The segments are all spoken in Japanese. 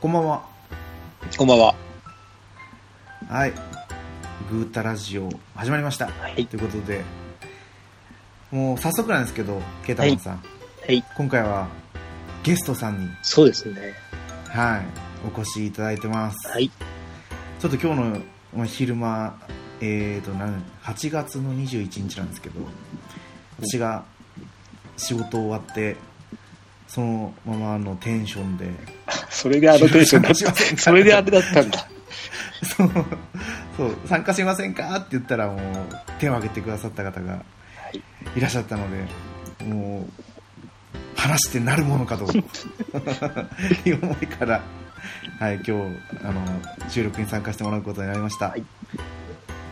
こんばんは。こんばんは。はい。グータラジオ始まりました。はいということで、もう早速なんですけど、ケータマンさん、はい。今回はゲストさんに、そうですね。はい、お越しいただいてます。はい。ちょっと今日のまあ昼間、えーと、なん8月の21日なんですけど、私が仕事終わって、そのままのテンションで、それであのテンションだった。かそれであれだったんだ。そう、そう、参加しませんかって言ったらもう手を挙げてくださった方がはい。いらっしゃったので、もう、話してなるものかと いう思いから、はい、今日、あの、収録に参加してもらうことになりました。はい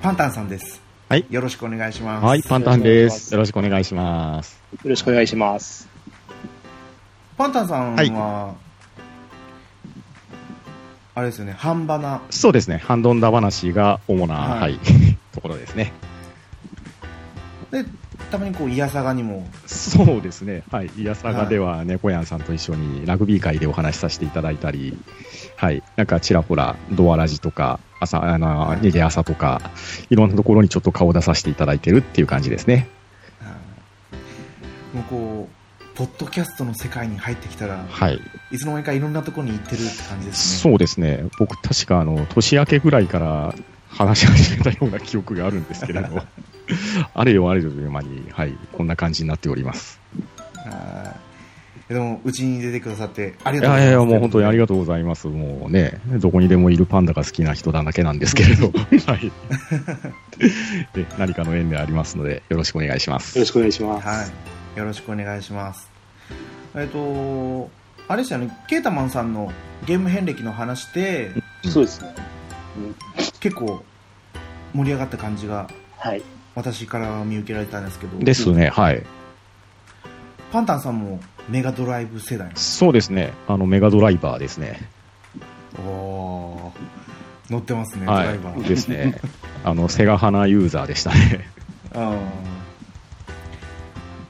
パンタンさんです。はい。よろしくお願いします。はい、パンタンです。よろしくお願いします。よろしくお願いします。パンタンさんは、はいあれですよね、半ばな、そうですね、ハンドンダ話が主な、ははいい、ところですね。で、たまにこう、いやさがにも、そうですね、はい、いやさがでは猫やんさんと一緒にラグビー会でお話しさせていただいたり、はい、なんかちらほら、ドアラジとか、朝、あの、はい。逃げ朝とか、いろんなところにちょっと顔を出させていただいてるっていう感じですね。はい。もうこう、ポッドキャストの世界に入ってきたら、はい。いつの間にかいろんなところに行ってるって感じですね。そうですね、僕確かあの、年明けぐらいから話し始めたような記憶があるんですけれど、あれよあれよという間に、はい、こんな感じになっております。はいでも、うちに出てくださってありいがとうございます。やいや、もう本当にありがとうございます。もうね、どこにでもいるパンダが好きな人だけなんですけれど、はい。で、何かの縁でありますので、よろしくお願いします。よろしくお願いします。はい。よろしくお願いします。えっと、あれですよね、ケータマンさんのゲーム遍歴の話で、そうですね。結構盛り上がった感じがはい。私からは見受けられたんですけど、ですね、はい。パンタンさんもメガドライブ世代。そうですね、あの、メガドライバーですね。おー乗ってますね、ドはライバー。い。ですね。あの、セガハナユーザーでしたね。あー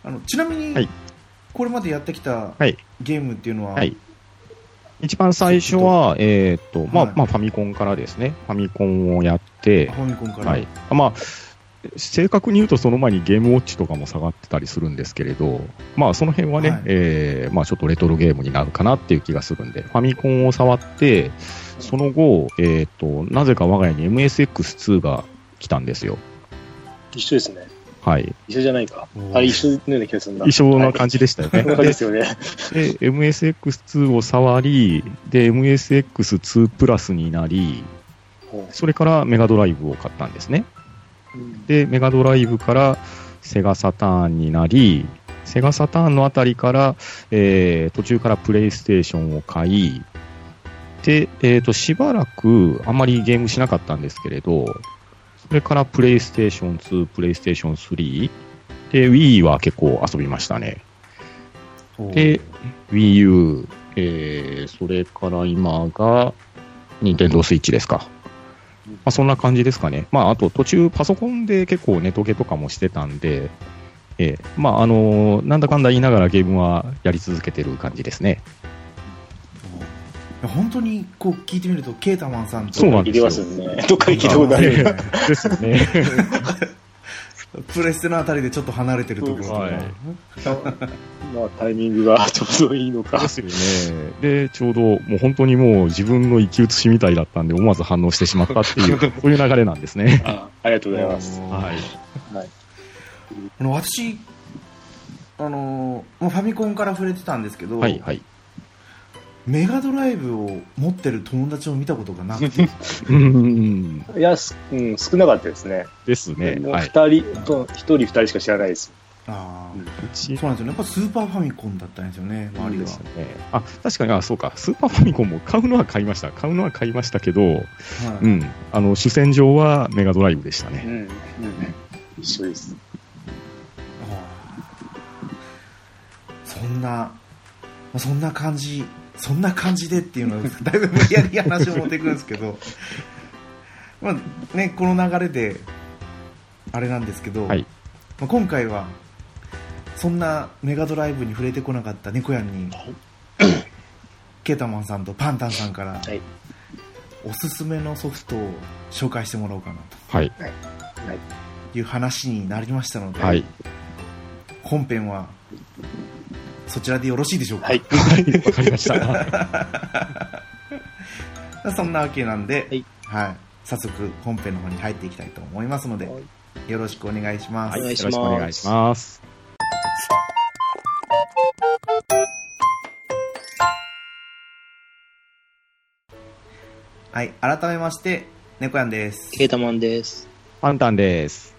あのちなみに、はいこれまでやってきたはい。ゲームっていうのは、はい。一番最初は、えーっと、まあ、はいまあ、ファミコンからですね。ファミコンをやってフ、ァミコンから、はい。まあ、正確に言うとその前にゲームウォッチとかも下がってたりするんですけれど、まあその辺はね、はいえーまあちょっとレトロゲームになるかなっていう気がするんで、ファミコンを触って、その後、えっ、と、なぜか我が家に MSX2 が来たんですよ。一緒ですね。はい。一緒じゃないかあれ、一緒のような気がするんだ。一緒な感じでしたよね。はい。ですよね。で、MSX2 を触り、で、MSX2 プラスになり、それからメガドライブを買ったんですね。で、メガドライブからセガサターンになり、セガサターンのあたりから、えー途中からプレイステーションを買い、で、えっ、と、しばらくあんまりゲームしなかったんですけれど、それからプレイステーション2、プレイステーション3、で、Wii は結構遊びましたね。で、Wii U、えー、それから今が、任天堂スイッチですか。まあ、そんな感じですかね。まあ、あと途中パソコンで結構ネトゲとかもしてたんで、えーまあ、あのーなんだかんだ言いながらゲームはやり続けてる感じですね。本当にこう聞いてみると、ケータマンさんとそうなん聞いてますよね。どっかで聞いたことある。ですよね。プレステのあたりでちょっと離れてるところとか、はいまあ、タイミングがちょうどいいのかで。すよね。で、ちょうどもう本当にもう自分の生き写しみたいだったんで思わず反応してしまったっていう、そういう流れなんですね。あありがとうございます。はい。はい。あの私、あのーまあファミコンから触れてたんですけど、はい、はい。メガドライブを持ってる友達を見たことがなくて、うん、いや、すうん、少なかったですね。ですね。もうはい。二人と、一人二人しか知らないです。あそうなんですよね、やっぱスーパーファミコンだったんですよね、周りが。ですよね。あ、確かに、あ、そうか。スーパーファミコンも買うのは買いました。買うのは買いましたけど、はいうん。あの、主戦場はメガドライブでしたね。うん。うん。一緒です。そんな、まあそんな感じ、そんな感じでっていうのは、だいぶ無理やり話を持っていくんですけど、まあね、この流れで、あれなんですけど、はい。まあ、今回は、そんなメガドライブに触れてこなかった猫やんに、ケータマンさんとパンタンさんから、はい。おすすめのソフトを紹介してもらおうかなはい。という話になりましたので、はい。本編はそちらでよろしいでしょうか、はい。わかりました。そんなわけなんで、はいはい、早速本編の方に入っていきたいと思いますので、はいよろしくお願いします。お願いしよろしくお願いします。はい、改めまして、猫やんです。ケータマンです。パンタンです。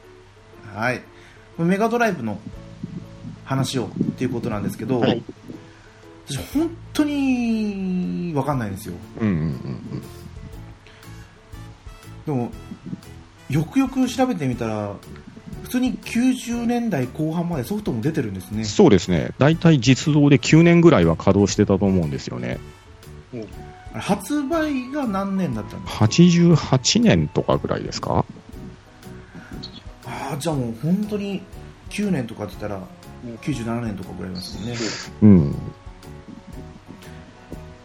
はい。メガドライブの話をっていうことなんですけど、はい。私本当にわかんないんですよ。うんうんうんでも、よくよく調べてみたら、普通に90年代後半までソフトも出てるんですねうん。。そうですね。大体実動で9年ぐらいは稼働してたと思うんですよね。発売が何年だったんですか？88年とかぐらいですか？ああ、じゃあもう本当に9年とかって言ったら、97年とかぐらいですよね。うん。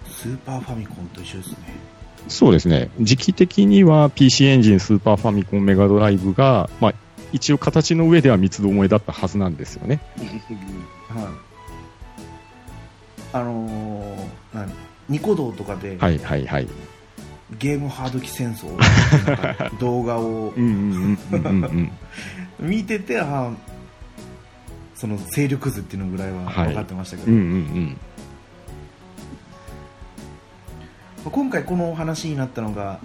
スーパーファミコンと一緒ですね。そうですね。時期的には PC エンジン、スーパーファミコン、メガドライブが、まあ、一応形の上では三つどもえだったはずなんですよね。はい。あのー、何？ニコ動とかで、はいはいはい。ゲームハード機戦争動画を うんうんうんうんうん。見てて、あーその勢力図っていうのぐらいははい分かってましたけど、うんうん今回このお話になったのが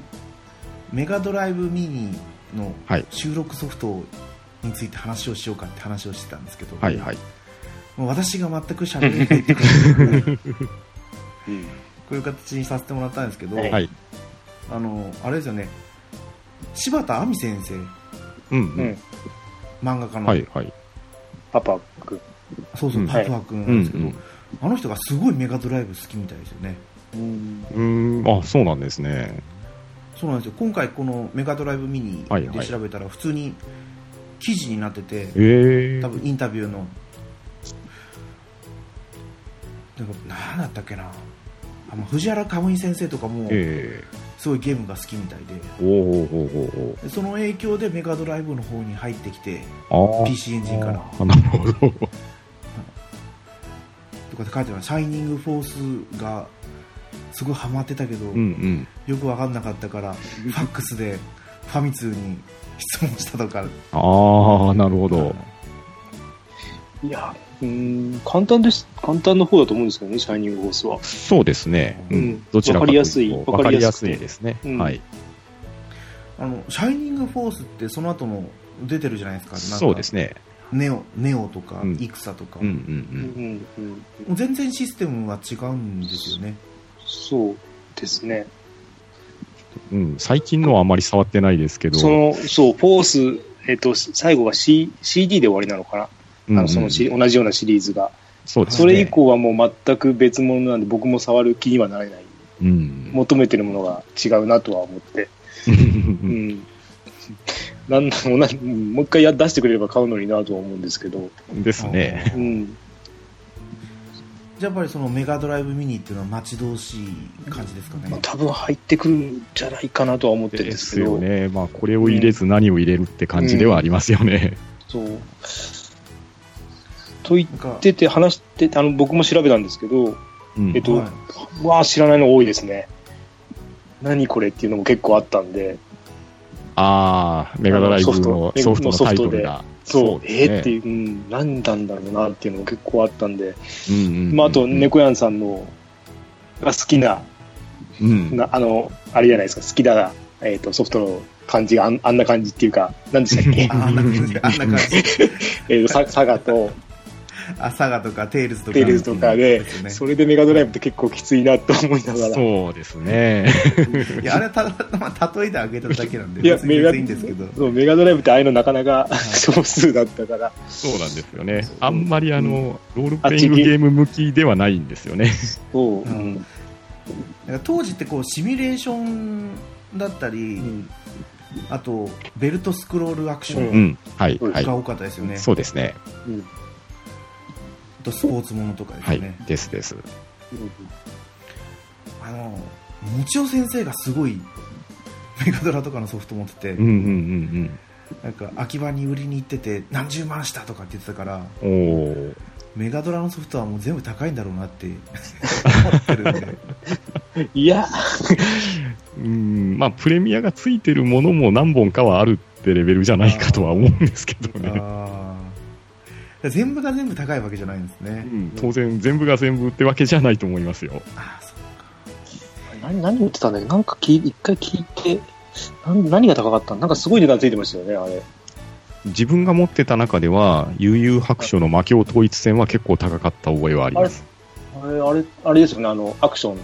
メガドライブミニのはい収録ソフトについて話をしようかって話をしてたんですけど、はいはい。もう私が全く喋れないっていうことでこういう形にさせてもらったんですけど、はいはい。あのあれですよね柴田亜美先生うんうん。うん。漫画家の、はいはい。パパくん。そうそう、うん。パプア君なうんんですけど、あの人がすごいメガドライブ好きみたいですよね。うん。あ、そうなんですね。そうなんですよ。今回このメガドライブミニはいはい。で調べたら普通に記事になってて、ええ。多分インタビューの。でも何だったっけな。あの藤原かむい先生とかもえすごいゲームが好きみたいで。その影響でメガドライブの方に入ってきて PC エンジンから。あなるほど。とかって書いてますシャイニングフォースがすごいハマってたけど、うんうん。よく分かんなかったからファックスでファミ通に質問したとか。ああ、なるほど。いや、うん、簡単です。簡単の方だと思うんですけどね、シャイニングホースは。そうですね。ううんん。どちらかというとわかりやすいわかわかりりやすやすくていですね。うんはい。あのシャイニングフォースってその後も出てるじゃないですかなんかそうですね。ネオネオとか、うんイクサとか、うんううんんうん。もう全然システムは違うんですよねそうですね。うん。うん。最近のはあまり触ってないですけど。その、そう、フォース、えっ、と、最後が、C、CD で終わりなのかな、あのそのシリ同じようなシリーズが。そうですね。それ以降はもう全く別物なんで、僕も触る気にはなれない。うん。求めてるものが違うなとは思って。ううんん。なんだろうな、うんもう一回や出してくれれば買うのになとは思うんですけど。ですね。うん。じゃあやっぱりそのメガドライブミニっていうのは待ち遠しい感じですかね、まあ、多分入ってくるんじゃないかなとは思ってるんでですすけど。よね。まあ、これを入れず何を入れるって感じではありますよね。そう。と言ってて、話してて、あの、僕も調べたんですけど、うん。えっと、はい。わあ、知らないの多いですね。何これっていうのも結構あったんで、ああ、メガドライブのソフトのタイトルが。そう、えーっていう、うん、何なんだろうなっていうのも結構あったんで、うんうんうんまあ、あと、猫やんさんの、が好きな、うん。なあの、あれじゃないですか、好きな、えっ、と、ソフトの感じがあんあんな感じっていうか、何でしたっけ？ああんな感じ。あんな感じ。えっと、ササガとあサガとかテイルズとかテイルズとかで、ねそれでメガドライブって結構きついなと思いながら。そうですね。いやあれはただ、まあ、例えてあげただけなんでいや、別にメガいいんですけどそうメガドライブってああいうのなかなか少数だったから。そうなんですよね。あんまりあの、ロールプレイングゲーム向きではないんですよね。そう。うんなんか当時ってこうシミュレーションだったり、うんあとベルトスクロールアクショうンうん。はい。うんはいが。多かったですよね、そうですね。うんあとスポーツものとかですはい。ですです。あのもちお先生がすごいメガドラとかのソフト持ってて、うんうんうんなんか秋葉に売りに行ってて何十万したとかって言ってたから。メガドラのソフトはもう全部高いんだろうなって思ってるんでいや、うん、まあ、プレミアがついてるものも何本かはあるってレベルじゃないかとは思うんですけどね。全部が全部高いわけじゃないんですね、うん、当然、全部が全部ってわけじゃないと思いますよ。ああそう何、何言ってたんだっけ？なんか一回聞いて、何何が高かったの？なんかすごい値段ついてましたよね、あれ。自分が持ってた中では、悠々白書の魔境統一戦は結構高かった覚えはあります。あれ、あれ、あれですよね、あの、アクション。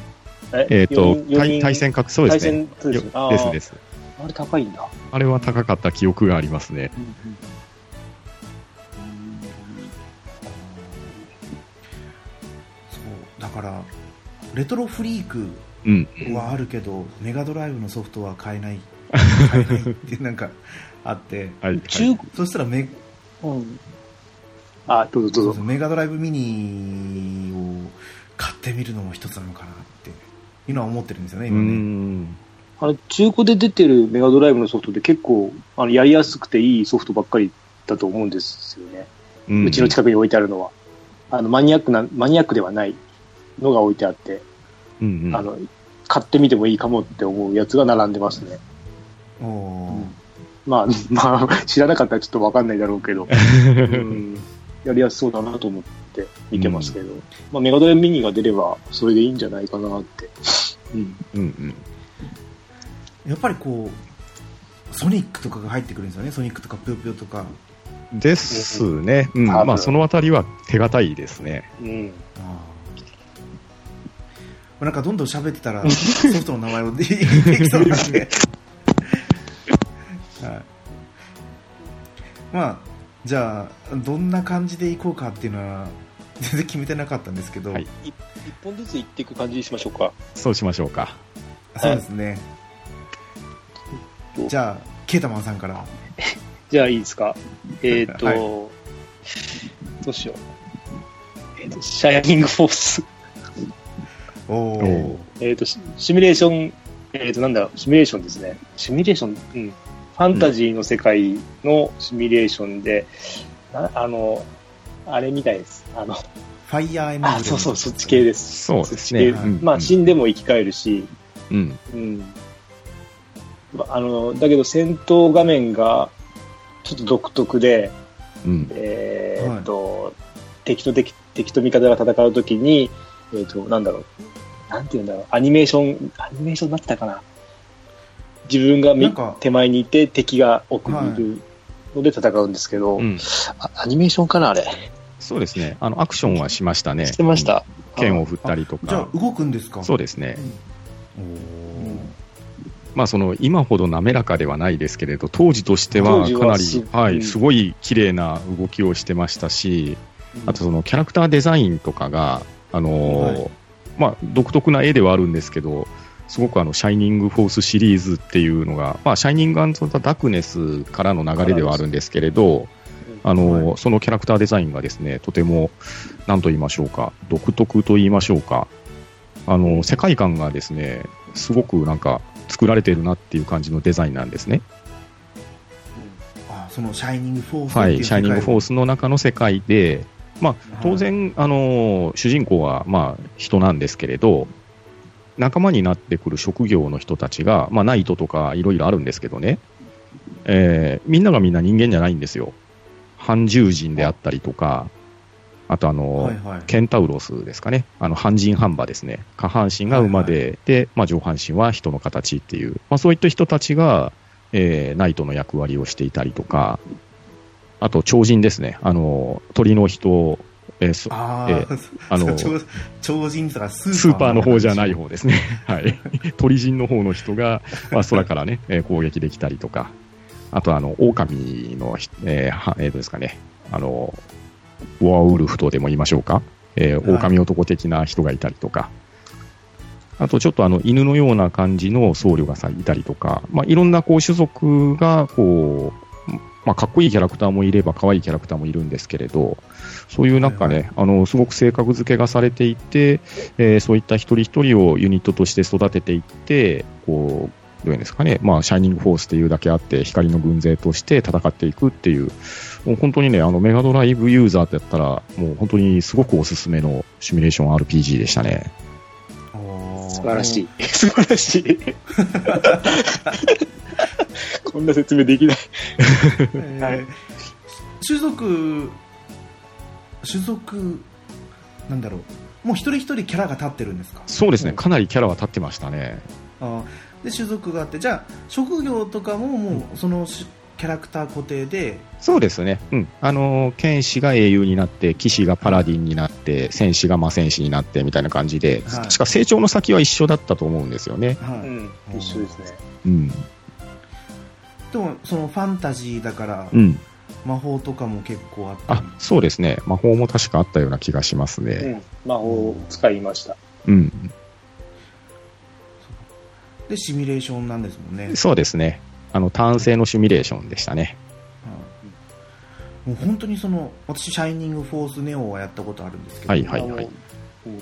え？えっ、と四人対、対戦格そうですね。ですねあーです。あれ高いんだ。あれは高かった記憶がありますね。そうだからレトロフリークうん。はあるけど、メガドライブのソフトは買えない買えないって なんかあってはい。はい中、そしたらメうん。あ、どうぞどうぞ。メガドライブミニを買ってみるのも一つなのかなっていうのは思ってるんですよねう今ねん。あの、中古で出てるメガドライブのソフトって結構、あの、やりやすくていいソフトばっかりだと思うんですよね。ううちの近くに置いてあるのは。あの、マニアックな、マニアックではないのが置いてあって、うんうんあの、買ってみてもいいかもって思うやつが並んでますね。おーまあ、まあ、知らなかったらちょっとわかんないだろうけど、うん、やりやすそうだなと思って見てますけど、まあ、メガドライブミニが出れば、それでいいんじゃないかなって。うん。うんうん。やっぱりこうソニックとかが入ってくるんですよねソニックとかぷよぷよとかですね。うん。まあ、そのあたりは手堅いですね。うん。ああなんかどんどん喋ってたらソフトの名前を言ってきそうなんで、はい、まあじゃあどんな感じでいこうかっていうのは全然決めてなかったんですけど、はい一本ずついっていく感じにしましょうか。そうしましょうか。そうですねはいじゃあケータマンさんから じゃあいいですか？えっ、と、はいどうしよう。えっ、と、シャイニングフォース。えっと、シシミュレーション、えっ、と、なんだろう、シミュレーションですね。シミュレーション、うん。ファンタジーの世界のシミュレーションで、なあの、あれみたいです。あの、ファイヤーエムあ、そうそう、そっち系です。そうですね。そっち系うんまあ、死んでも生き返るし、うん。うん。まあの、だけど戦闘画面がちょっと独特で、うん。えーっと、敵と敵、敵と味方が戦うときに、えーっと、なんだろう、なんて言うんだろう、アニメーション、アニメーションになってたかな。自分が手前にいて敵が奥にいるので戦うんですけど、うん。あアニメーションかな、あれ。そうですね。あの、アクションはしましたね。してました。剣を振ったりとか。じゃあ動くんですか？そうですね。おーまあ、その今ほど滑らかではないですけれど、当時としてはかなりす、うんはい、すごい綺麗な動きをしてましたし、あとそのキャラクターデザインとかが、あのーはいまあ、独特な絵ではあるんですけど、すごくあの、シャイニングフォースシリーズっていうのが、まあ、シャイニングダークネスからの流れではあるんですけれど、あのーそのキャラクターデザインがですね、とても、なんと言いましょうか、独特と言いましょうか、あの、世界観がですね、すごくなんか、作られてるなっていう感じのデザインなんですね。あそのシャイニングフォースはい、シャイニングフォーススの中の世界で、まあ、当然、あの主人公は、まあ、人なんですけれど、仲間になってくる職業の人たちが、まあ、ナイトとかいろいろあるんですけどね、えーみんながみんな人間じゃないんですよ。半獣人であったりとか、あとあの、はいはいケンタウロスですかね。あの、半人半馬ですね。下半身が馬で、で、まあ、上半身は人の形っていう、まあ、そういった人たちが、えーナイトの役割をしていたりとか、あと、超人ですね。あの、鳥の人、えーそあえあ、あの、超超人とかスーパーの方じゃない方ですね。はい。鳥人の方の人が、まあ、空からね、えー攻撃できたりとか、あと、あの、狼のひ、えーはえーとですかね、あの、ウォアウルフとでも言いましょうか、えーはい。狼男的な人がいたりとか、あとちょっとあの犬のような感じの僧侶がさいたりとか、まあ、いろんなこう種族がこうまあ、かっこいいキャラクターもいれば、可愛いキャラクターもいるんですけれど、そういうなんかね、あの、すごく性格付けがされていて、えーそういった一人一人をユニットとして育てていって、こう、どういうんですかね、まあ、シャイニングフォースっていうだけあって、光の軍勢として戦っていくっていう、もう本当にね、あの、メガドライブユーザーだったら、もう本当にすごくおすすめのシミュレーション RPG でしたね。素晴らしい。素晴らしい。こんな説明できない。え ーはい種族種族なんだろうもう一人一人キャラが立ってるんですか？そうですね、かなりキャラは立ってましたね。あーで種族があってじゃあ職業とかももうそのしキャラクター固定で？そうですね。うん。あの、剣士が英雄になって、騎士がパラディンになって、戦士が魔戦士になってみたいな感じで、はい確か成長の先は一緒だったと思うんですよね。はいうん、一緒ですね。うん。でもそのファンタジーだからうん。魔法とかも結構あったりあ、そうですね。魔法も確かあったような気がしますね。うん、魔法を使いました。うん。でシミュレーションなんですもんね、そうですね。あの、単性のシミュレーションでしたね。はいもう本当にその私シャイニングフォースネオはやったことあるんですけど、はいはいはい。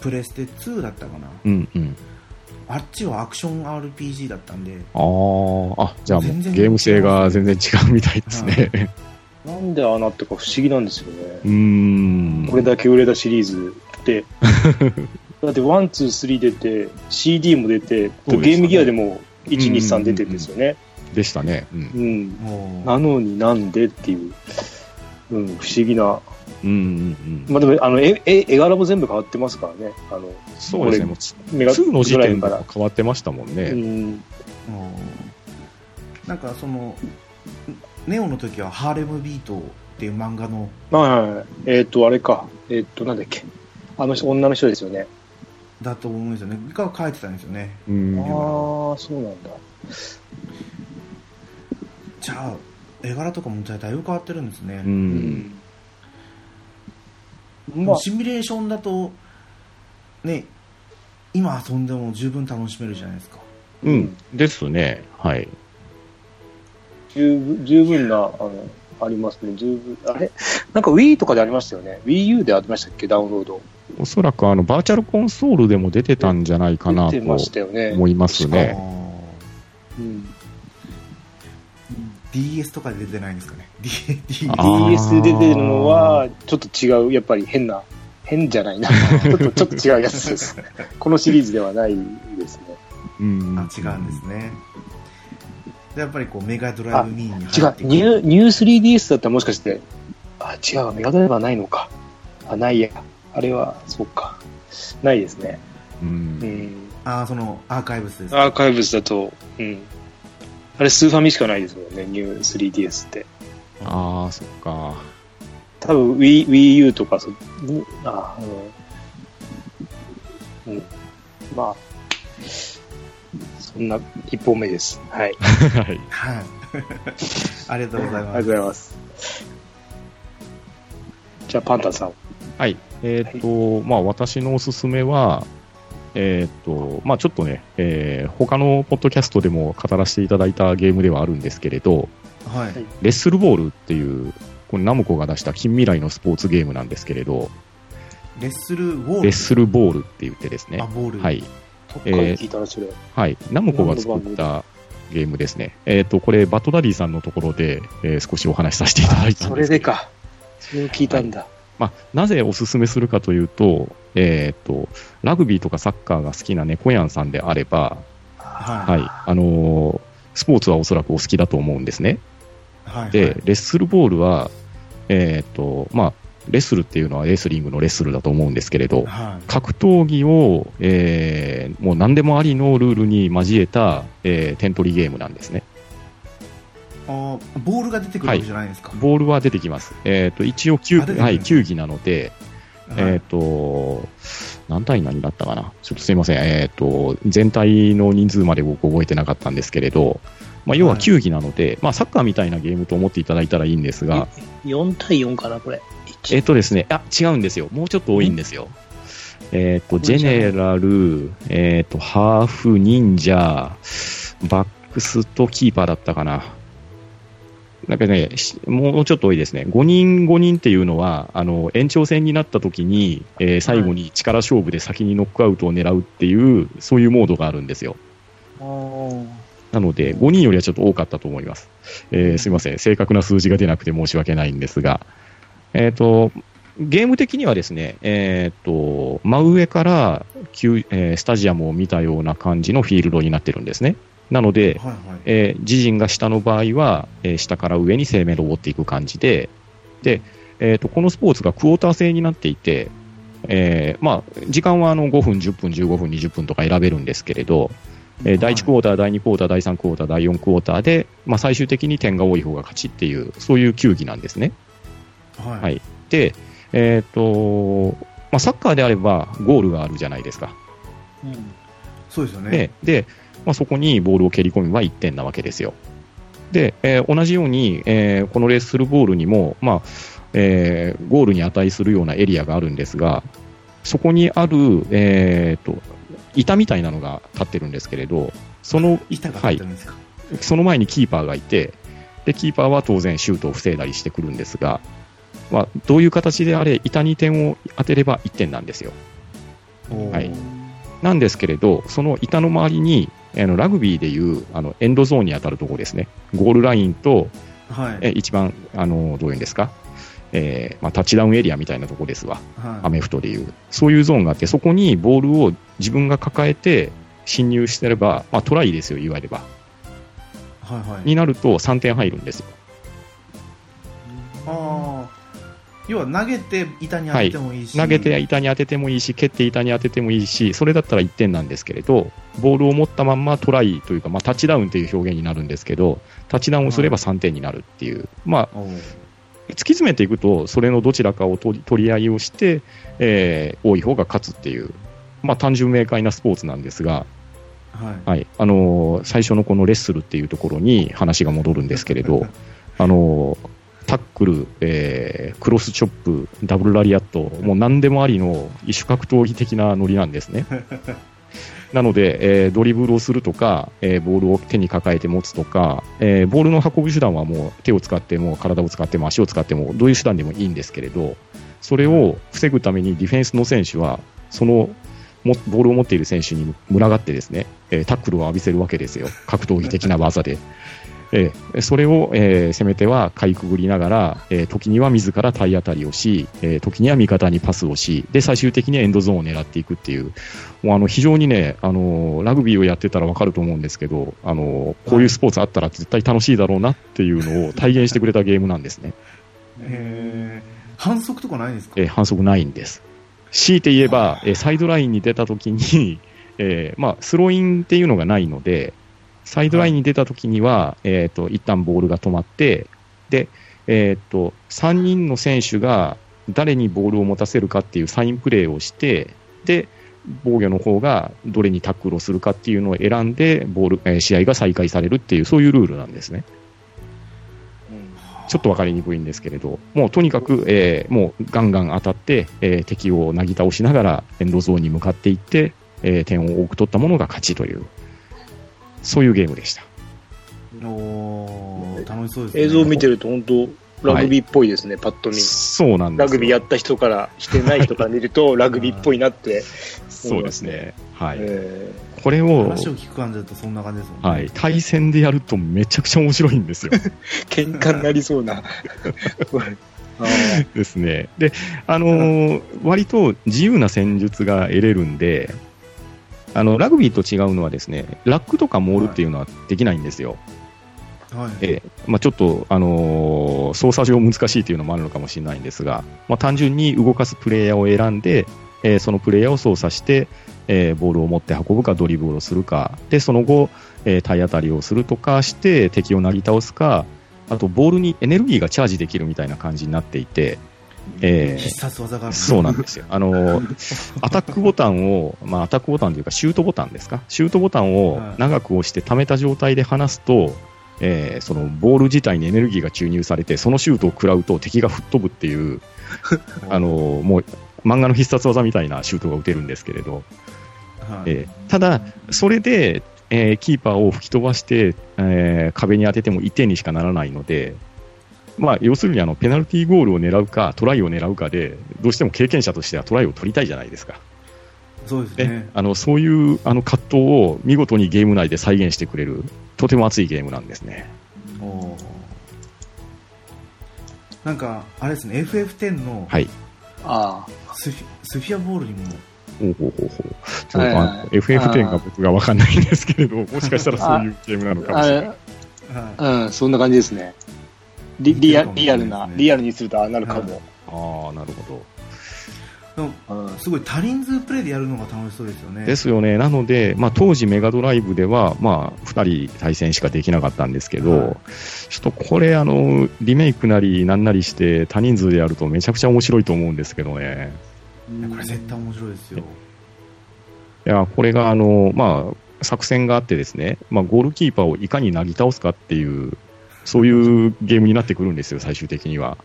プレステ2だったかなうんうん。あっちはアクション RPG だったんであーあ、じゃあもう全然ゲーム性が全然違うみたいですね。なんでああなったか不思議なんですよね。うーん。これだけ売れたシリーズって。だって、 one、two、three 出て、CD も出て、ねゲームギアでも1、2、3出てるんですよね。でしたね。うん。うん。なのになんでっていう、うん、不思議な。うんうんうん。まあでも、あの、絵、絵絵柄も全部変わってますからね。あの、そうですね。俺もうメガ2の時点から。変わってましたもんね。うん。なんかそのネオの時はハーレムビートっていう漫画のはいはいはい。えっ、と、あれか。えっ、と、なんだっけ。あの人、女の人ですよね。だと思うんですよねが書いてたんですよねうん。ああ、そうなんだ。じゃあ絵柄とかもだいぶ変わってるんですね、う。。うんまあ、シミュレーションだとね今遊んでも十分楽しめるじゃないですかうん。ですね。はい。十分、十分な、あの、ありますね。十分。あれ？なんか Wii とかでありましたよね。Wii U でありましたっけ？ダウンロード。おそらくあの、バーチャルコンソールでも出てたんじゃないかなと出てましたよね。思いますあね。ーうん。DS とかで出てないんですかね？DS で出てるのは、ちょっと違う、やっぱり変な、変じゃないな。ちょっと、ちょっと違うやつです。このシリーズではないですね。うん。あ違うんですねでやっぱりこうメガドライブミニに違う、入ってくるニュー、ニュー 3DS だったらもしかして、あ、違う、メガドライブはないのか。あ、ないや。あれは、そうか。ないですね。う。うんん。ああそのアーカイブスですアーカイブスだと、うん。あれ、スーファミしかないですもんね、ニュー 3DS って。ああ、そっか。多分 Wii, Wii U とかそ、にあうん。うん。まあ、そんな一本目です。はい。はい。はい ありがとうございますありがとうございます。じゃあ、パンタンさん。はい。えっ、と、まあ、私のおすすめは、えっ、と、まあ、ちょっとね、えー他のポッドキャストでも語らせていただいたゲームではあるんですけれど、はいレッスルボールっていう、これナムコが出した近未来のスポーツゲームなんですけれど、レッスルウォール？レッスルボールって言ってですねあ、ボールはい。どっかで聞いたらそれ。はい。ナムコが作ったゲームですね。えっ、と、これ、バットダディさんのところで、えー少しお話しさせていただいたんそですけどれでか。それを聞いたんだ。まあ、なぜおすすめするかというと、えっ、と、ラグビーとかサッカーが好きな猫やんさんであれば、ははい。あのースポーツはおそらくお好きだと思うんですね。いはいで、レッスルボールは、えっ、と、まあ、レッスルっていうのはレスリングのレッスルだと思うんですけれど、はい格闘技を、えーもう何でもありのルールに交えた、えー点取りゲームなんですね。あーボールが出てくるわけじゃないですか、ボールは出てきます。えっ、と、一応球、はい、球技なので、はいえっ、と、何対何だったかな？ちょっとすいません。えっ、と、全体の人数まで僕覚えてなかったんですけれど、まあ、要は球技なので、まあ、サッカーみたいなゲームと思っていただいたらいいんですが、4対4かな、これ。えっ、とですね、あ、違うんですよ。もうちょっと多いんですよ。えっ、と、ジェネラル、えっ、と、ハーフ、忍者、バックスとキーパーだったかな。なんかね、もうちょっと多いですね。5人5人っていうのは、あの、延長戦になった時に、えー、最後に力勝負で先にノックアウトを狙うっていう、そういうモードがあるんですよ。なので、5人よりはちょっと多かったと思います。えー、すみません。正確な数字が出なくて申し訳ないんですが、えっ、ー、と、ゲーム的にはですね、えっ、ー、と、真上からえー、スタジアムを見たような感じのフィールドになってるんですね。なので、はいはい、えー、自陣が下の場合は、えー、下から上に生命登っていく感じで、で、えーと、このスポーツがクォーター制になっていて、えーまあ、時間はあの5分、10分、15分、20分とか選べるんですけれど、えー、第1クォーター、第2クォーター、第3クォーター、第4クォーターで、まあ、最終的に点が多い方が勝ちっていう、そういう球技なんですね。はい、はい、で、えーとまあ、サッカーであればゴールがあるじゃないですか。うん、そうですよね。でまあ、そこにボールを蹴り込めば1点なわけですよ。で、えー、同じように、えー、このレースするボールにも、まあえー、ゴールに値するようなエリアがあるんですが、そこにある、えーと、板みたいなのが立ってるんですけれど、その板がはい、その前にキーパーがいてで、キーパーは当然シュートを防いだりしてくるんですが、まあ、どういう形であれ、板に点を当てれば1点なんですよ。はい、なんですけれど、その板の周りに、あのラグビーでいうあのエンドゾーンに当たるところですね、ゴールラインと、はい、え一番あのどういうんですか、えーまあ、タッチダウンエリアみたいなところですわ、はい、アメフトでいう、そういうゾーンがあって、そこにボールを自分が抱えて侵入してれば、まあ、トライですよ、いわゆれば。はいはい、になると3点入るんですよ。あ要は投げて板に当ててもいいし、はい、投げて板に当ててもいいし、蹴って板に当ててもいいし、それだったら1点なんですけれど、ボールを持ったまんまトライというか、まあ、タッチダウンという表現になるんですけど、タッチダウンをすれば3点になるっていう、はい、まあ、突き詰めていくと、それのどちらかを取り合いをして、えー、多い方が勝つっていう、まあ、単純明快なスポーツなんですが、はい、はい、あのー、最初のこのレッスルっていうところに話が戻るんですけれど、あのータックル、えー、クロスチョップ、ダブルラリアット、もう何でもありの異種格闘技的なノリなんですね。なので、えー、ドリブルをするとか、えー、ボールを手に抱えて持つとか、えー、ボールの運ぶ手段はもう手を使っても体を使っても足を使ってもどういう手段でもいいんですけれど、それを防ぐためにディフェンスの選手は、そのもボールを持っている選手に群がってですね、えタックルを浴びせるわけですよ。格闘技的な技で。えー、それを、えー、攻め手はかいくぐりながら、えー、時には自ら体当たりをし、えー、時には味方にパスをし、で、最終的にエンドゾーンを狙っていくっていう、もうあの、非常にね、あの、ラグビーをやってたらわかると思うんですけど、あの、こういうスポーツあったら絶対楽しいだろうなっていうのを体現してくれたゲームなんですね。へ反則とかないんですか？えー、反則ないんです。強いて言えば、えー、サイドラインに出た時に、えー、まあ、スローインっていうのがないので、サイドラインに出たときには、えっ、ー、と、一旦ボールが止まって、で、えっ、ー、と、3人の選手が誰にボールを持たせるかっていうサインプレーをして、で、防御の方がどれにタックルをするかっていうのを選んで、ボール、えー、試合が再開されるっていう、そういうルールなんですね。ちょっと分かりにくいんですけれど、もうとにかく、えー、もうガンガン当たって、えー、敵をなぎ倒しながらエンドゾーンに向かっていって、えー、点を多く取ったものが勝ちという、そういうゲームでした。お楽しそうですね。映像を見てると本当、ラグビーっぽいですね、はい、パッと見。そうなんですラグビーやった人から、してない人から見ると、ラグビーっぽいなって。そうですね。はい。えー、これを。話を聞く感じだとそんな感じですもんね。はい。対戦でやるとめちゃくちゃ面白いんですよ。喧嘩になりそうな。ですね。で、あのー、割と自由な戦術が得れるんで、あのラグビーと違うのはですねラックとかモールっていうのはできないんですよ。はい。えーまあ、ちょっと、あのー、操作上難しいというのもあるのかもしれないんですが、まあ、単純に動かすプレイヤーを選んで、えー、そのプレイヤーを操作して、えー、ボールを持って運ぶかドリブルをするか。でその後、えー、体当たりをするとかして敵をなぎ倒すかあとボールにエネルギーがチャージできるみたいな感じになっていて、えー、必殺技がそうなんですよ。あの、アタックボタンを、まあ、アタックボタンというか、シュートボタンですか？シュートボタンを長く押して溜めた状態で離すと、えー、そのボール自体にエネルギーが注入されて、そのシュートを食らうと敵が吹っ飛ぶっていう、あの、もう、漫画の必殺技みたいなシュートが打てるんですけれど、はい、えー、ただ、それで、えー、キーパーを吹き飛ばして、えー、壁に当てても1点にしかならないので、まあ、要するにあのペナルティーゴールを狙うか、トライを狙うかで、どうしても経験者としてはトライを取りたいじゃないですか。そうですね。あのそういうあの葛藤を見事にゲーム内で再現してくれる、とても熱いゲームなんですね。おなんか、あれですね、FF10 のはい。あスフィスフィアボールにも、ほうほうほうほう。ちょっと、はいはいあの FF10 が僕がわかんないんですけれど、もしかしたらそういうゲームなのかもしれない。うん、そんな感じですね。リリアリアルな、リアルにするとああなるかも。ああ、なるほど。い、でもうんすごい多人数プレイでやるのが楽しそうですよね。ですよね。なので、まあ、当時メガドライブでは、まあ、2人対戦しかできなかったんですけど、はいちょっとこれ、あの、リメイクなりなんなりして多人数でやるとめちゃくちゃ面白いと思うんですけどね。これ絶対面白いですよ。いや、これが、あの、まあ、作戦があってですね、まあ、ゴールキーパーをいかになぎ倒すかっていう、そういうゲームになってくるんですよ、最終的には。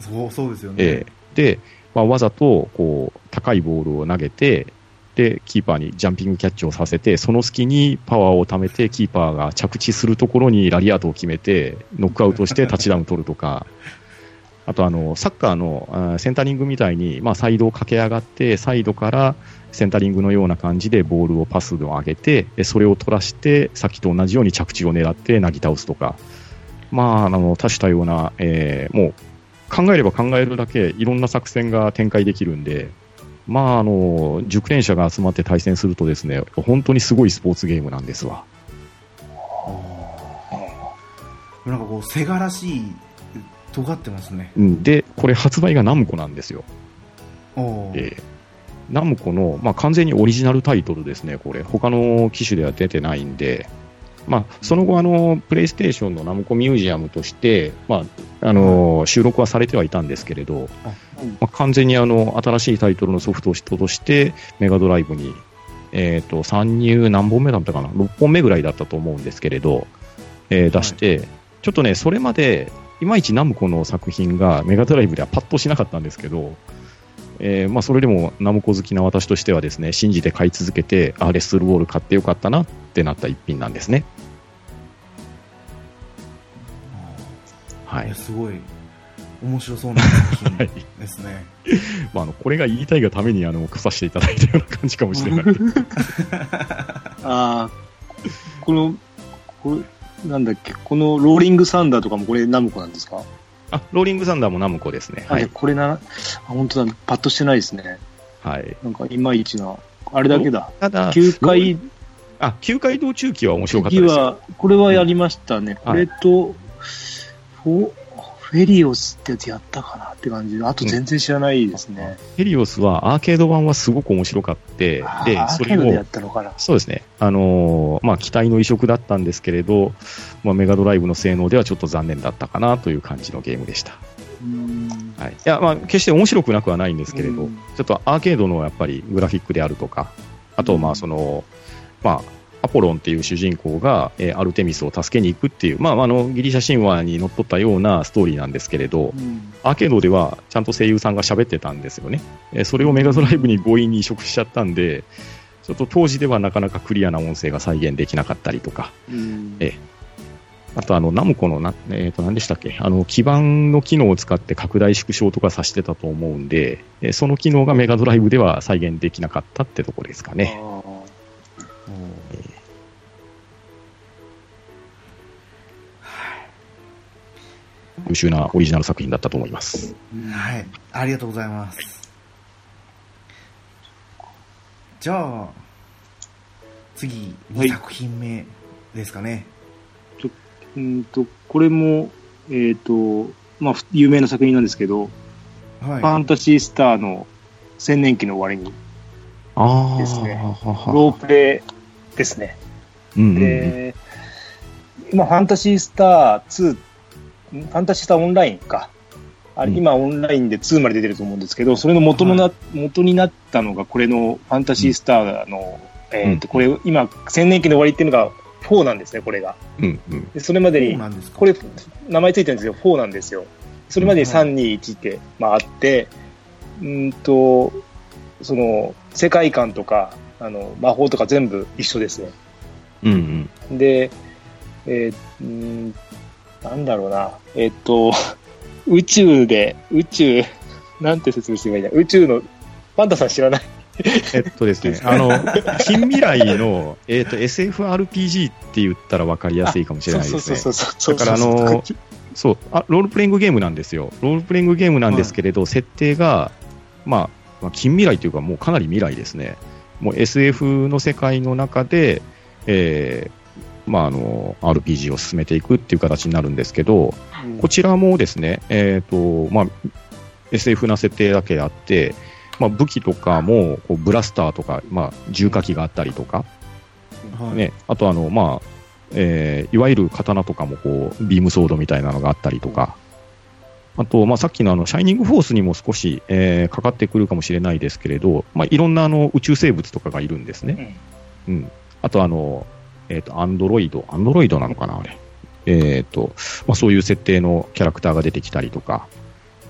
そう、そうですよね。ええで、まあ、わざと、こう、高いボールを投げて、で、キーパーにジャンピングキャッチをさせて、その隙にパワーを貯めて、キーパーが着地するところにラリアートを決めて、ノックアウトして タッチダウン取るとか、あとあの、サッカーのセンタリングみたいに、まあ、サイドを駆け上がって、サイドからセンタリングのような感じでボールをパスで上げて、でそれを取らして、さっきと同じように着地を狙ってなぎ倒すとか、まあ、あの、多種多様な、えーもう、考えれば考えるだけいろんな作戦が展開できるんで、まあ、あの、熟練者が集まって対戦するとですね、本当にすごいスポーツゲームなんですわ。なんかこう、セガらしい、尖ってますね。うんで、これ発売がナムコなんですよ。おーえーナムコの、まあ、完全にオリジナルタイトルですね、これ。他の機種では出てないんで、まあ、その後、あの、プレイステーションのナムコミュージアムとして、まあ、あの、収録はされてはいたんですけれど、まあ、完全にあの、新しいタイトルのソフトとして、メガドライブに、えっ、と、参入何本目だったかな ?6 本目ぐらいだったと思うんですけれど、えー出して、ちょっとね、それまで、いまいちナムコの作品がメガドライブではパッとしなかったんですけど、えーまあ、それでもナムコ好きな私としてはですね、信じて買い続けて、あ、レッスルウォール買ってよかったなってなった一品なんですね。はい。すごい、面白そうな作 はい品ですね。まあ、あの、これが言いたいがために、あの、来させていただいたような感じかもしれない。ああ、この、これ、なんだっけ、このローリングサンダーとかもこれナムコなんですか？あ、ローリングサンダーもナムコですね。はい。これな、あ、本当だ、パッとしてないですね。はい。なんかいまいちな、あれだけだ。ただ、9回、あ、9回道中期は面白かったですは、これはやりましたね。これと、フォフェリオスってやつやったかなって感じで、あと全然知らないですね。ヘリオスはアーケード版はすごく面白かって、でそれをっ、たのかな。そうですね、あのーまあ、期待の移植だったんですけれど、まあ、メガドライブの性能ではちょっと残念だったかなという感じのゲームでした。うんはい。いや、まあ、決して面白くなくはないんですけれど、うんちょっとアーケードのやっぱりグラフィックであるとか、あと、まあ、その、まあ、アポロンっていう主人公が、えーアルテミスを助けに行くっていう、まあ、あの、ギリシャ神話にのっとったようなストーリーなんですけれど、うん。アーケードではちゃんと声優さんが喋ってたんですよね。えーそれをメガドライブに強引に移植しちゃったんで、ちょっと当時ではなかなかクリアな音声が再現できなかったりとか、うん。えあとあの、ナムコのな、えっ、と、何でしたっけ？あの、基板の機能を使って拡大縮小とかさしてたと思うんで、えーその機能がメガドライブでは再現できなかったってところですかね。優秀なオリジナル作品だったと思います。ーはい。ありがとうございます。じゃあ、次、2はい作品目ですかね。うんと、これも、えっ、と、まあ、ふ有名な作品なんですけど、はい。ファンタシースターの千年期の終わりに、ああ、ですねはははロープレイですね。うんうんうんで、今、ファンタシースター2、ファンタシースターオンラインか。あれ、うん今オンラインで2まで出てると思うんですけど、それの元のな、は元になったのが、これのファンタシースターの、えっ、と、うんこれ、今、千年期の終わりっていうのが4なんですね、これが。うんうんでそれまでそうに、なんですか？これ、名前ついてるんですよ、4なんですよ。それまでにうん3、2、1って、まあ、あって、うーんと、その、世界観とか、あの、魔法とか全部一緒ですね。うんうんで、えーうーんなんだろうな。えっと、宇宙で、宇宙、なんて説明すればいいんだ？宇宙の、パンダさん知らない？えっとですね、あの、近未来の、えっと、SFRPG って言ったら分かりやすいかもしれないですね。だからあの、そうあ、ロールプレイングゲームなんですよ。ロールプレイングゲームなんですけれど、設定が、まあ、まあ、近未来というか、もうかなり未来ですね。もう SF の世界の中で、えー、まあ、あの、RPG を進めていくっていう形になるんですけど、うんこちらもですね、えっ、と、まあ、SF な設定だけあって、まあ、武器とかも、こうブラスターとか、まあ、重火器があったりとか、はいね、あとあの、まあ、えーいわゆる刀とかもこう、ビームソードみたいなのがあったりとか、あと、まあ、さっきのあの、シャイニングフォースにも少し、えーかかってくるかもしれないですけれど、まあ、いろんなあの、宇宙生物とかがいるんですね。うん。あとあの、えっ、と、アンドロイド、アンドロイドなのかな、あれ。えっ、と、まあ、そういう設定のキャラクターが出てきたりとか、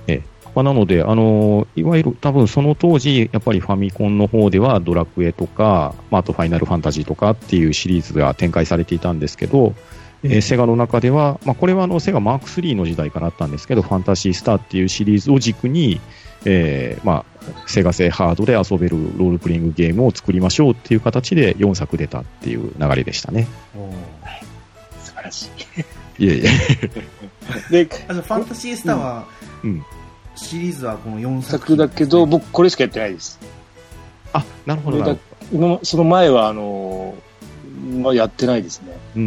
えーまあ、なので、あのいわゆる多分その当時、やっぱりファミコンの方ではドラクエとか、まあ、あとファイナルファンタジーとかっていうシリーズが展開されていたんですけど、えーセガの中では、まあ、これはあのセガマーク3の時代からあったんですけど、ファンタジースターっていうシリーズを軸に、えーまあ、セガ製ハードで遊べるロールプレイングゲームを作りましょうっていう形で4作出たっていう流れでしたね。素晴らしいえいえ。い。で、あじゃあファンタシースターは、うん。シリーズはこの4作作だけど、僕僕これしかやってないです。あ、なるほどなるほど。今、その前は、あの、まあ、やってないですね。うん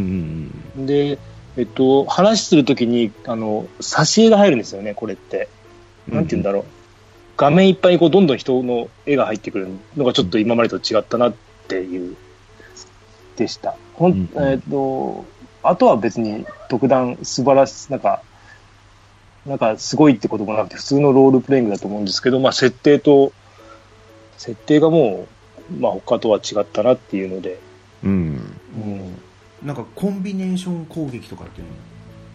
うんで、えっと、話するときに、あの、挿絵が入るんですよね、これって。うん。なんて言うんだろう。画面いっぱいにこう、どんどん人の絵が入ってくるのがちょっと今までと違ったなっていう、でした。ほん、うんえっと、あとは別に特段素晴らし、なんか、なんかすごいってこともなくて、普通のロールプレイングだと思うんですけど、まあ設定と、設定がもう、まあ他とは違ったなっていうので、うん。うん、なんかコンビネーション攻撃とかっていう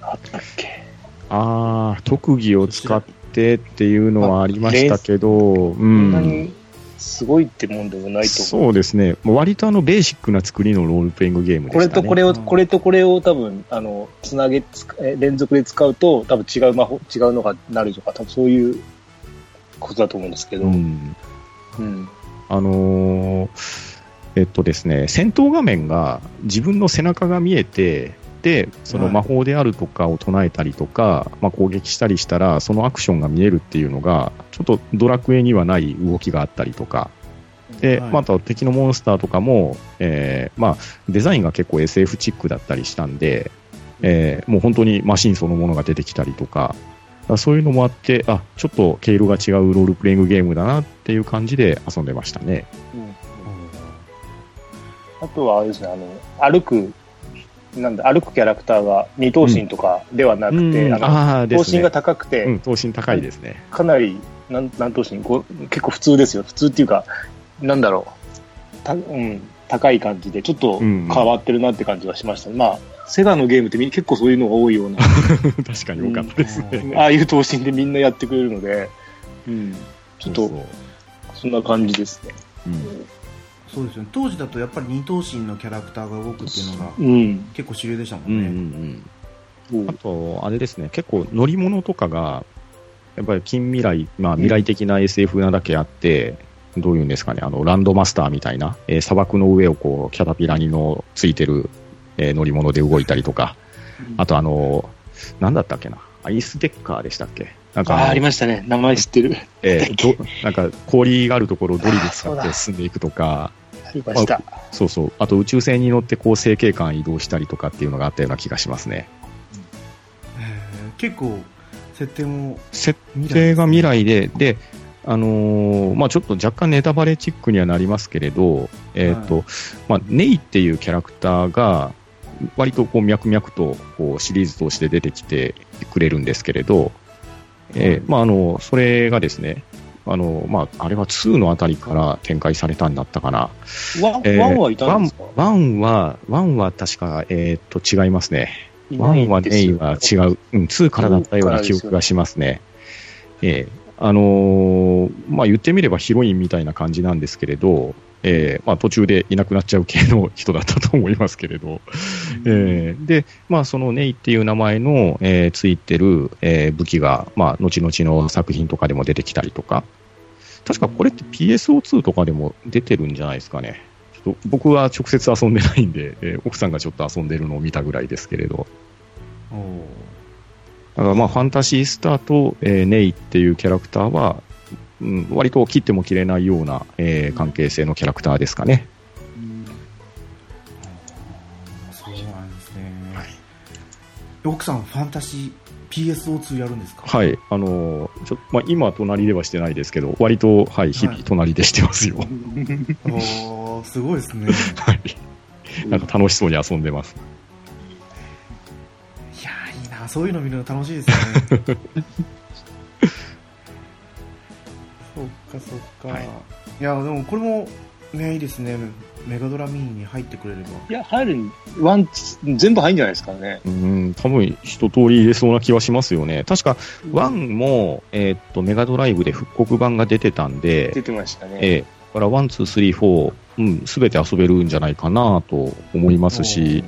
の？あったっけ？ああ、特技を使ってっていうのはありましたけど、うそんなん。にすごいってもんでもないと思う。そうですね。もう割とあのベーシックな作りのロールプレイングゲームでこ。れとこれを、うんこれとこれを多分、あの、つなげ、連続で使うと、多分違う魔法、違うのがなるとか、多分そういうことだと思うんですけど、ううん。ん。あのーえっとですね、戦闘画面が自分の背中が見えて、で、そのはい。魔法であるとかを唱えたりとか、まあ、攻撃したりしたら、そのアクションが見えるっていうのが、ちょっとドラクエにはない動きがあったりとか、で、はい。また敵のモンスターとかも、えーまあ、デザインが結構 SF チックだったりしたんで、えーもう本当にマシンそのものが出てきたりとか、だからそういうのもあって、あ、ちょっと毛色が違うロールプレイングゲームだなっていう感じで遊んでましたね。うん。あとはあれですね、あの、歩く、なんだ、歩くキャラクターが二頭身とかではなくて、うんあの、頭身が高くて、うん、頭身高いですね。かなり、なん何頭身こう結構普通ですよ。普通っていうか、なんだろう。たうん、高い感じで、ちょっと変わってるなって感じはしました。まあ、セガのゲームってみ結構そういうのが多いような、確かに良かったですね。ああいう頭身でみんなやってくれるので、うん、ちょっとそんな感じですね。うんそうですよね。当時だとやっぱり二頭身のキャラクターが動くっていうのがうん。結構主流でしたもうんうんんね、うん。あと、あれですね、結構乗り物とかが、やっぱり近未来、まあ未来的な SF なだけあって、どういうんですかね、あの、ランドマスターみたいな、えー砂漠の上をこう、キャタピラにのついてる、えー乗り物で動いたりとか、あとあの、なんだったっけな、アイスデッカーでしたっけ？なんかああ、りましたね。名前知ってる。えーどなんか氷があるところをドリル使って進んでいくとか、ました。そうそう、あと宇宙船に乗ってこう、成形間移動したりとかっていうのがあったような気がしますね。へー結構設定も設定が未来で、で、あのーまあ、ちょっと若干ネタバレチックにはなりますけれど、えっ、と、まあ、ネイっていうキャラクターが、割とこう脈々とこうシリーズ通して出てきてくれるんですけれど、えーまあ、あの、それがですね、あの、まあ、あれは2のあたりから展開されたんだったかな。ワン、えーはいたんですか？ワンは、ワンは確か、えっ、と、違いますね。いないワンは違う。うん、2からだったような記憶がしますね。ええあのーまあ言ってみればヒロインみたいな感じなんですけれど、えーまあ、途中でいなくなっちゃう系の人だったと思いますけれど、えーで、まあ、そのネイっていう名前の、えーついてる、えー武器が、まあ、後々の作品とかでも出てきたりとか、確かこれって PSO2 とかでも出てるんじゃないですかね。ちょっと僕は直接遊んでないんで、えー奥さんがちょっと遊んでるのを見たぐらいですけれど、おー。だからまあファンタシースターと、えーネイっていうキャラクターは、うん、割と切っても切れないような、えー関係性のキャラクターですかね。そうなんですね、はい奥さんファンタジー PSO2 やるんですか？はい。あのーちょまあ、今隣ではしてないですけど、割と、はい、日々隣でしてますよ。おーすごいですね はい。なんか楽しそうに遊んでます。いやーいいなそういうの見るの楽しいですよね かそっか、はいい、やでもこれもねいいですねメガドラミニに入ってくれればいや、入るん、ワン、全部入るんじゃないですかね。うん、多分一通り入れそうな気はしますよね。確か、1も、えーっと、メガドライブで復刻版が出てたんで、出てましたね。ええだから、1、2、3、4、うん、すべて遊べるんじゃないかなと思いますし、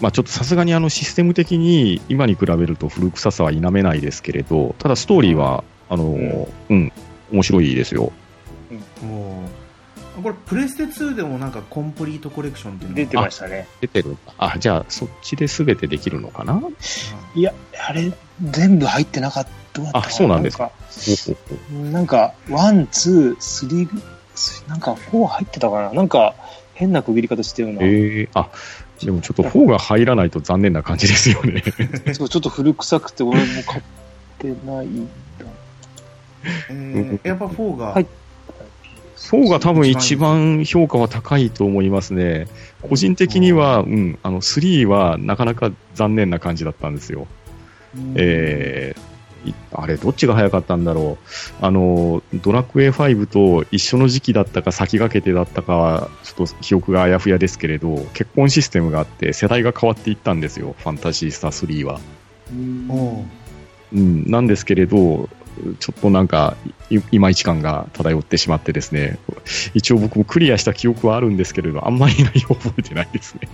まあちょっとさすがにあのシステム的に今に比べると古臭さは否めないですけれど、ただストーリーは、あのー、うん、面白いですよ。これプレステ2でもなんかコンプリートコレクションっていうのが出てましたね。出てる。あ、じゃあそっちで全てできるのかな？いや、あれ、全部入ってなかった。あそうなんですかなんか one、two、three、スなんか、 four 入ってたかななんか、変な区切り方してるな。ええあ、でもちょっと4が入らないと残念な感じですよね。そうちょっと古臭くて、俺も買ってない。えーやっぱ4が、はい。4が多分一番評価は高いと思いますね。個人的には、うん、あの、3はなかなか残念な感じだったんですよ。うん。えーいあれ、どっちが早かったんだろう。あの、ドラクエ5と一緒の時期だったか先駆けてだったかは、ちょっと記憶があやふやですけれど、結婚システムがあって世代が変わっていったんですよ、ファンタジースター3は。おーうん、なんですけれど、ちょっとなんか、いいまいち感が漂ってしまってですね、一応僕もクリアした記憶はあるんですけれど、あんまり内容覚えてないですね。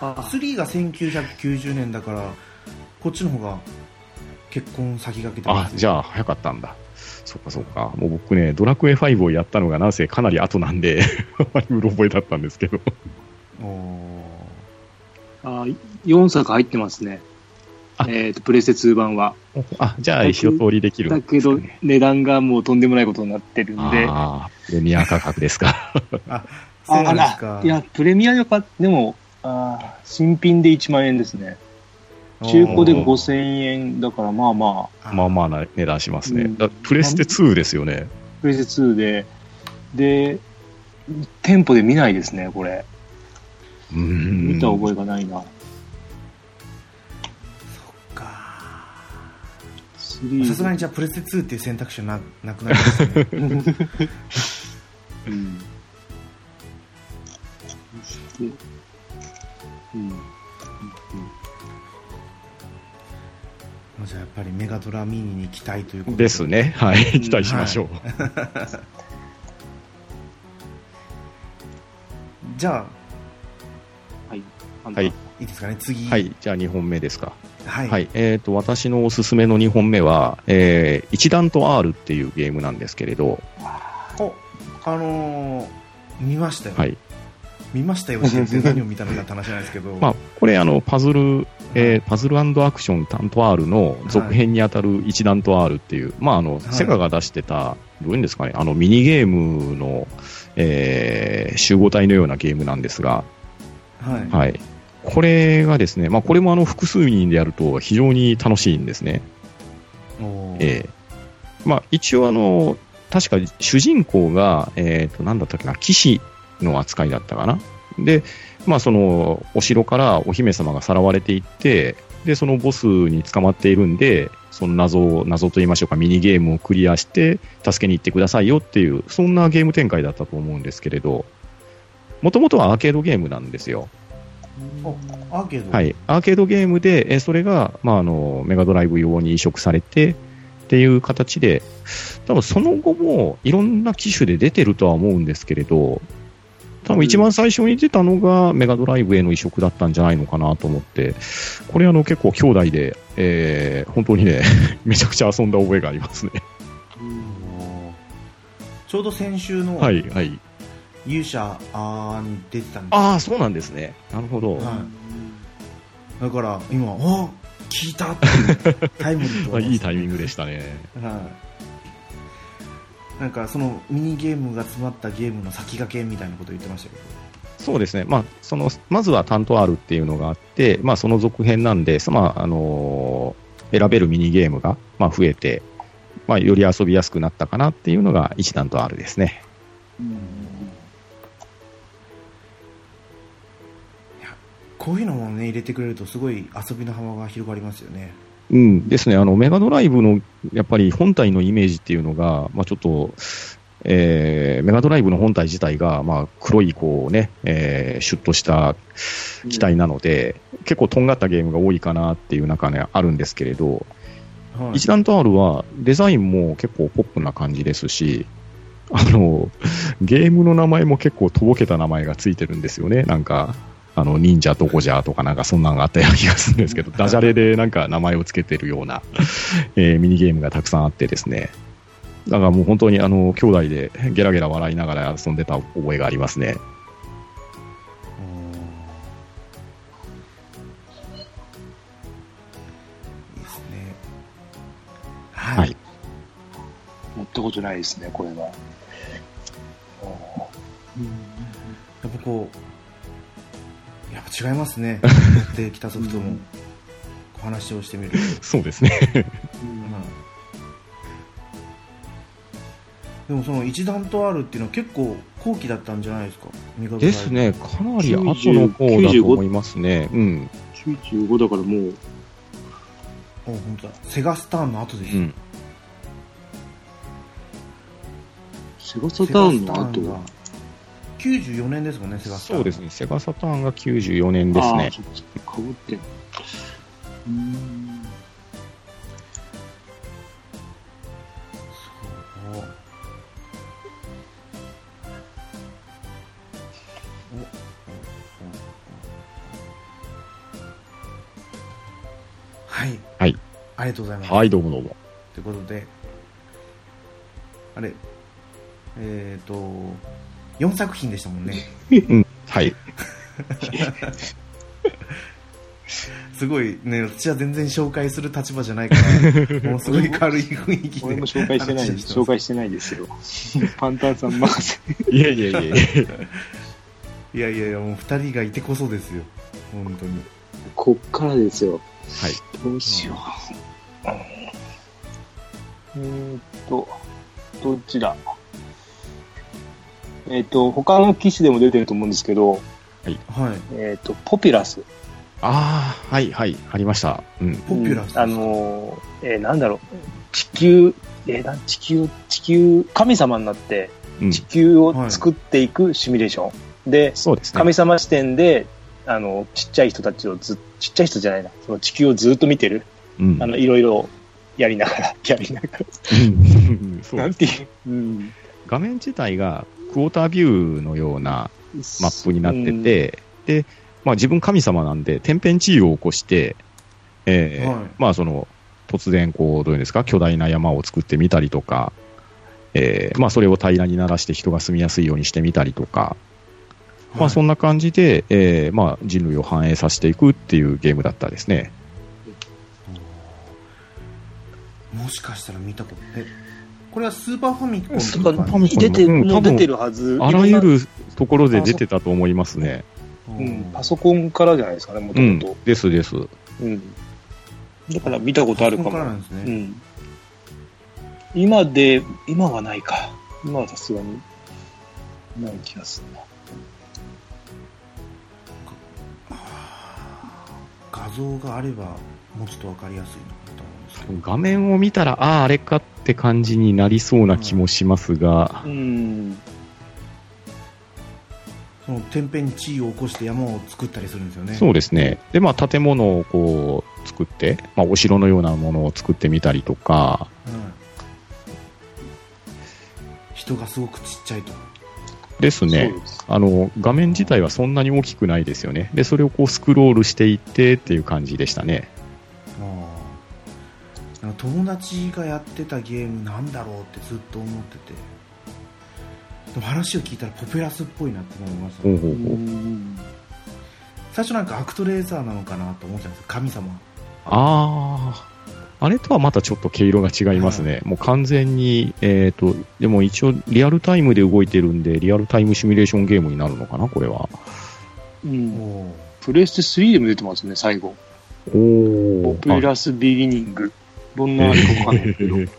あーあ3が1990年だからこっちの方が結婚先駆けてあ、じゃあ早かったんだ。そっかそっか。もう僕ね、ドラクエ5をやったのがなんせかなり後なんで、あまりうろ覚えだったんですけど。おーあ4作入ってますね。あえっ、と、プレステ2版は。あ、じゃあ一通りできるんだけど値段がもうとんでもないことになってるんで。ああ、プレミア価格ですか。あそうなんですかあいや、プレミアよかでも、あー新品で1万円ですね。中古でおー5000円だから、まあまあ、まあまあな値段しますね。うんだプレステ2ですよね。プレステ2で、で、店舗で見ないですね、これ。うーん。見た覚えがないな。3さすがにじゃあプレステ2っていう選択肢はななくなりますね。うん。そして、うん。じゃあやっぱりメガドラミニに期待ということですね。はい。期待しましょう。じゃあはい。はい。いいですかね？次はい。じゃあ2本目ですか。はい、はい。えっ、と、私のおすすめの2本目は、えー、一段と R っていうゲームなんですけれど、おあのー見ましたよ、はい。見ましたよって言って何を見たのかって話なんですけど、まあ、これ、あの、パズル、えーパズルアクション担当 R の続編にあたる一段と R っていう、まあ、あの、セガが出してた、どういうんですかね、あの、ミニゲームの、えー集合体のようなゲームなんですが、はいはい。これがですね、まあ、これもあの、複数人でやると非常に楽しいんですね。ええまあ、一応あの、確か主人公が、えっ、と、なんだったっけな、騎士の扱いだったかな。で、まあ、その、お城からお姫様がさらわれていって、で、そのボスに捕まっているんで、その謎を、謎と言いましょうか、ミニゲームをクリアして、助けに行ってくださいよっていう、そんなゲーム展開だったと思うんですけれど、もともとはアーケードゲームなんですよ。おアーケード。はい、アーケードゲームで、えーそれが、まあ、あのメガドライブ用に移植されて、っていう形で、多分その後もいろんな機種で出てるとは思うんですけれど、多分一番最初に出たのがメガドライブへの移植だったんじゃないのかなと思って、これあの結構兄弟で、えー本当にね、めちゃくちゃ遊んだ覚えがありますね。ちょうど先週のはい、はい。勇者あーに出てたんですああ、そうなんですね。なるほど。はいだから今、あ聞いたっていうタイムリーとま あいいタイミングでしたね。はい。なんかそのミニゲームが詰まったゲームの先駆けみたいなこと言ってましたけど。そうですね。まあ、その、まずは担当あるっていうのがあって、まあ、その続編なんで、そまあ、あのー選べるミニゲームが、まあ、増えて、まあ、より遊びやすくなったかなっていうのが一段とあるですね。こういうのもね入れてくれるとすごい遊びの幅が広がりますよね。うんですね。あの、メガドライブの、やっぱり本体のイメージっていうのが、まあ、ちょっと、えー、メガドライブの本体自体が、まあ、黒い、こうね、えー、シュッとした機体なので、結構とんがったゲームが多いかなっていう中ね、あるんですけれど、はい一段とあるは、デザインも結構ポップな感じですし、あの、ゲームの名前も結構とぼけた名前がついてるんですよね。なんか、あの、忍者どこじゃとかなんかそんなのがあったような気がするんですけど、ダジャレでなんか名前をつけてるような、えーミニゲームがたくさんあってですね。だからもう本当にあの、兄弟でゲラゲラ笑いながら遊んでた覚えがありますね。いいですね。はい。はい持ったことないですね、これは。やっぱこう、やっぱ違いますね。持ってきたソフトも、お話をしてみると。そうですね。でもその一段とあるっていうのは結構後期だったんじゃないですか？ですね。かなり後の方だと思いますね。うん。95だからもう、あ本当だセガスターンの後ですよ、うん。セガサターンの後？94年ですもんねセガスターン。そうですね。セガサターンが94年ですね。かぶってうーん。そうはい。はい。ありがとうございます。はい、どうもどうも。ということで、あれ、えっ、と、4作品でしたもんね。うん。はい。すごいね、私は全然紹介する立場じゃないから、もうすごい軽い雰囲気で。俺も紹介してない、紹介してないですよ。パンタンさん任せ。いやいやいやいや。いやいやいや、もう2人がいてこそですよ。本当に。こっからですよ。はい。どうしよう。えーっと、どっちだえーっと、他の機種でも出てると思うんですけど、はい。えーっと、ポピュラス。ああ、はいはい。ありました。うん。ポピュラスうんあのー、えーなんだろう、地球、えー地球、地球、神様になってうん地球を作っていくシミュレーション。で、そうですね。神様視点で、あの、ちっちゃい人たちをず、ちっちゃい人じゃないな、その地球をずっと見てる。うんあの、いろいろやりながら、やりながら。なんていう、うん。画面自体がクォータービューのようなマップになってて、で、まあ自分神様なんで、天変地異を起こして、えーはい。まあその、突然こう、どういうんですか、巨大な山を作ってみたりとか、えーまあそれを平らにならして人が住みやすいようにしてみたりとか、まあそんな感じで、えーまあ人類を繁栄させていくっていうゲームだったですね。もしかしたら見たこと、え、これはスーパーファミコンスーパーファミコン出て、うん出てるはず。あらゆ。るところで出てたと思いますね。うん、パソコンからじゃないですかね、もとうんもと。、ですです。うん。だから見たことあるかも。なんですね。うん。今で、今はないか。今はさすがに、ない気がするな。画像があれば、もうちょっとわかりやすいの画面を見たら、ああ、あれかって感じになりそうな気もしますが、うん、その天変地異を起こして山を作ったりするんですよね。そうですね。で、まあ、建物をこう作って、まあ、お城のようなものを作ってみたりとか、うん、人がすごくちっちゃいと。ですねですあの、画面自体はそんなに大きくないですよね、でそれをこうスクロールしていってっていう感じでしたね。友達がやってたゲームなんだろうってずっと思ってて。でも話を聞いたらポピュラスっぽいなって思いました、ね、ほうほうほう最初なんかアクトレーザーなのかなと思ってたんです神様。ああ。あれとはまたちょっと毛色が違いますね。はい、もう完全に、えっ、ー、と、でも一応リアルタイムで動いてるんで、リアルタイムシミュレーションゲームになるのかな、これは。うん。プレステ3でも出てますね、最後。おポピュラスビギニング。どんなあれかわかんないけど。なんか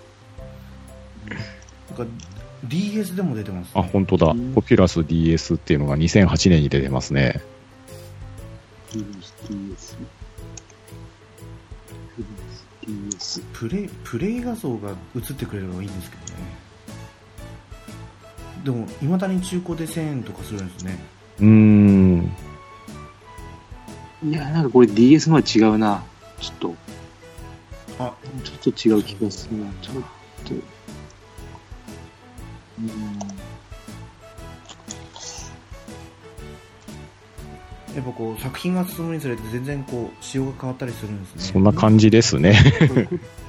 DS でも出てます、ね、あ、本当だ。ポピュラス DS っていうのが2008年に出てますね。DS。プレイプレイ画像が映ってくれればいいんですけどねでもいまだに中古で1000円とかするんですねうんいやなんかこれ DS のは違うなちょっとあちょっと違う気がするなちょっと。うんやっぱこう作品が進むにつれて全然こう仕様が変わったりするんですね。そんな感じですね。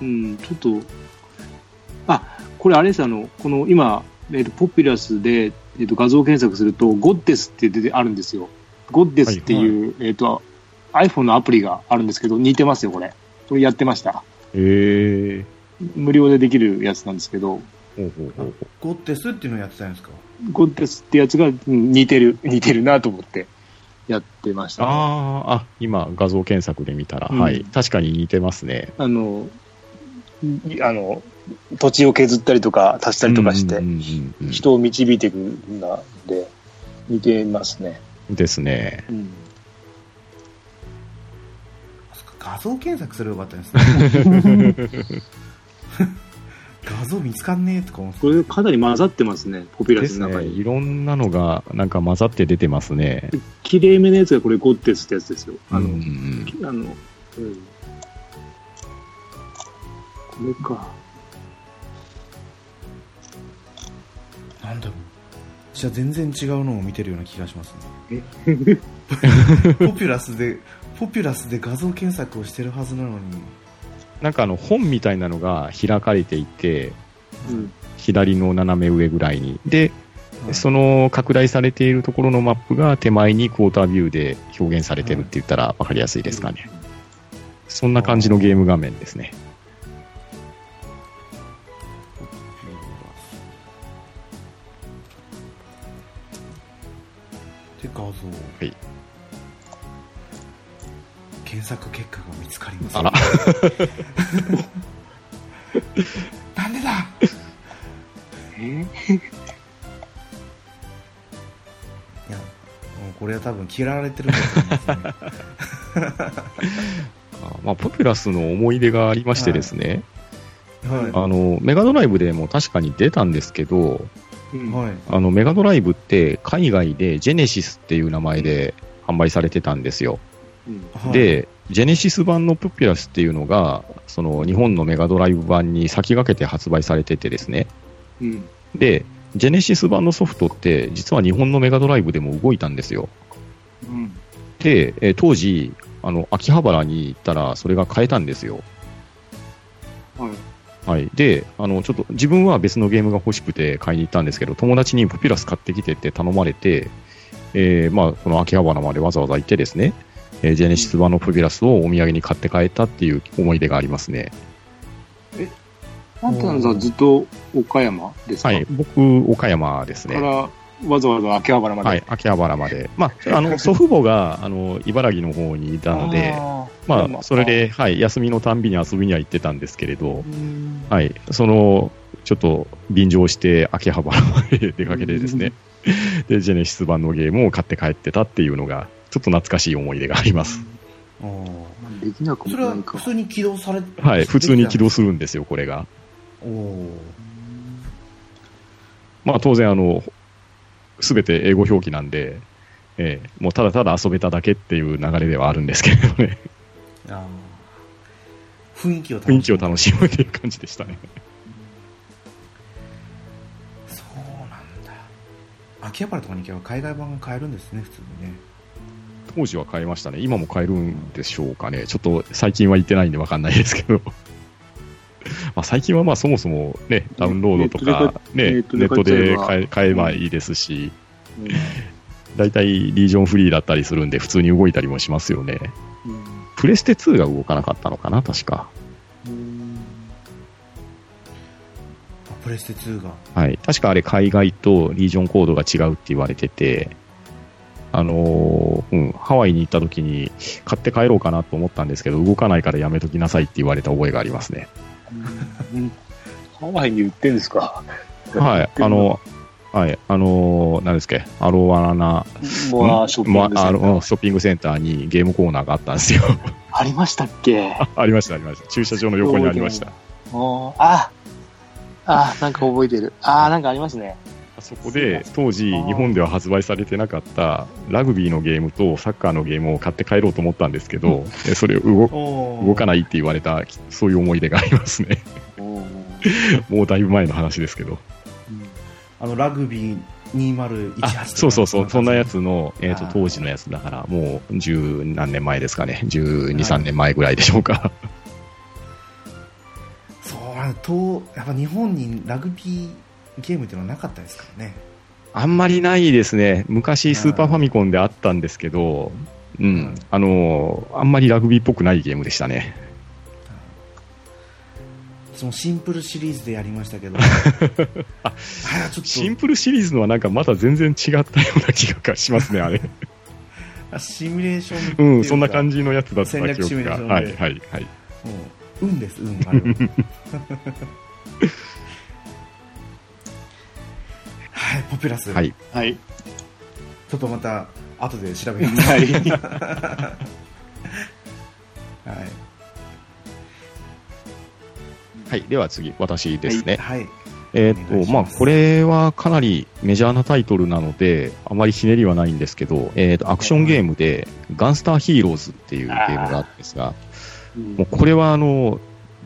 うんちょっと。あこれあれですあのこの今、えーと、ポピュラスで、えーと、画像検索するとゴッデスって出てあるんですよ。ゴッデスっていう、はいはい、えーと、iPhone のアプリがあるんですけど似てますよこれ。これやってました。へえ無料でできるやつなんですけど。ゴッデスっていうのをやってたんですか？ゴッデスってやつが似てる似てるなと思ってやってました、ね、ああ、今、画像検索で見たら、うん、はい、確かに似てますね。あの、あの、土地を削ったりとか足したりとかして、人を導いていくんで、似てますね。ですね。うん、画像検索すればよかったですね。画像見つかんねえとか思ってこれかなり混ざってますね、ポピュラスの中に。ね、いろんなのがなんか混ざって出てますね。きれいめのやつがこれゴッテスってやつですよ。あの、うんうん、あの、うん。これか。なんだろう。じゃあ全然違うのを見てるような気がしますね。ポピュラスで、ポピュラスで画像検索をしてるはずなのに、なんかあの本みたいなのが開かれていて、うん、左の斜め上ぐらいに。で、その拡大されているところのマップが手前にクォータービューで表現されてるって言ったら分かりやすいですかね。そんな感じのゲーム画面ですね。で、画像。はい。検索結果が見つかりません、あら。なんでだ？え？いやもうこれは多分嫌われてると思いますね。まあ、ポピュラスの思い出がありましてですね、はい。はい、あのメガドライブでも確かに出たんですけど、はい、あのメガドライブって海外でジェネシスっていう名前で販売されてたんですよ。で、ジェネシス版のプピュラスっていうのが、その日本のメガドライブ版に先駆けて発売されててですね。うん、で、ジェネシス版のソフトって、実は日本のメガドライブでも動いたんですよ。うん、で、え当時、あの、秋葉原に行ったら、それが買えたんですよ。はい。はい。で、あの、ちょっと、自分は別のゲームが欲しくて買いに行ったんですけど、友達にプピュラス買ってきてって頼まれて、えー、まあ、この秋葉原までわざわざ行ってですね、えー、ジェネシス版のプビラスをお土産に買って帰ったっていう思い出がありますね。え、あんたさんずっと岡山ですか？はい、僕、岡山ですね。からわざわざ秋葉原まで？はい、秋葉原まで。まあ、あの、祖父母が、あの、茨城の方にいたので、あまあ、それで、はい、休みのたんびに遊びには行ってたんですけれど、はい、その、ちょっと便乗して秋葉原まで出かけてですね、で、ジェネシス版のゲームを買って帰ってたっていうのが、ちょっと懐かしい思い出があります。できなくもないか。普通に起動されはい、普通に起動するんですよ、これが。おまあ当然、あの、すべて英語表記なんで、えー、もうただただ遊べただけっていう流れではあるんですけれどね。あ雰囲気を雰囲気を楽しむという感じでしたね。そう秋葉原とかに行けば海外版が買えるんですね、普通にね。当時は買えましたね。今も買えるんでしょうかね。ちょっと最近は行ってないんでわかんないですけど。まあ最近はまあそもそもね、ダウンロードとか、ね、ネットで買え買えばいいですし、大体リージョンフリーだったりするんで普通に動いたりもしますよね。プレステ2が動かなかったのかな、確か。プレステ2が。はい。確かあれ海外とリージョンコードが違うって言われてて、あのー、うん、ハワイに行った時に買って帰ろうかなと思ったんですけど、動かないからやめときなさいって言われた覚えがありますね。ハワイに売ってんですか？はい、あの、はい、あのー、何ですか、アロワナ、モアショッピングセンター、にゲームコーナーがあったんですよ。ありましたっけ？ありました、ありました。駐車場の横にありました。あ、あ、なんか覚えてる。あ、なんかありますね。そこで当時日本では発売されてなかったラグビーのゲームとサッカーのゲームを買って帰ろうと思ったんですけど、それ動動かないって言われたそういう思い出がありますね。もうだいぶ前の話ですけど、あのラグビー2018そうそうそう、そんなやつの、えーと、当時のやつだから、もう十何年前ですかね、12、3年前ぐらいでしょうか。そうと、やっぱ日本にラグビーゲームっていうのはなかったですからね。あんまりないですね。昔スーパーファミコンであったんですけど、うん、あのあんまりラグビーっぽくないゲームでしたね。そのシンプルシリーズでやりましたけど あシンプルシリーズのはなんかまだ全然違ったような気がしますね、あれ シミュレーションうん、そんな感じのやつだった記憶が。はい、はい、はい。うん、運です、運、あれはい、ポピュラス。はい。はい。ちょっとまた、後で調べてはい。はい。はい、では次、私ですね。はい。はい、えっ、ー、と、まあ、これはかなりメジャーなタイトルなので、あまりひねりはないんですけど、えっ、ー、と、アクションゲームで、ガンスターヒーローズっていうゲームがあるんですが、もうこれはあの、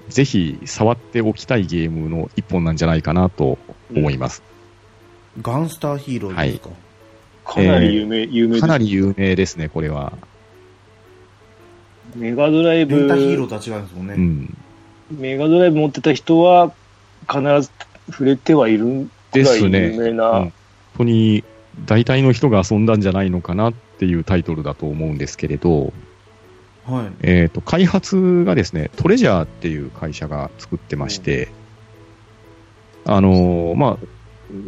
ぜひ触っておきたいゲームの一本なんじゃないかなと思います。ガンスターヒーローですか、はい、かなり有名、えー、有名かなり有名ですね、これは。メガドライブ。レンタヒーローとは違うんですもんね。うん。メガドライブ持ってた人は、必ず触れてはいるくらい有名な。ね、本当に、大体の人が遊んだんじゃないのかなっていうタイトルだと思うんですけれど、はい。えっ、と、開発がですね、トレジャーっていう会社が作ってまして、うん、あのー、まあ、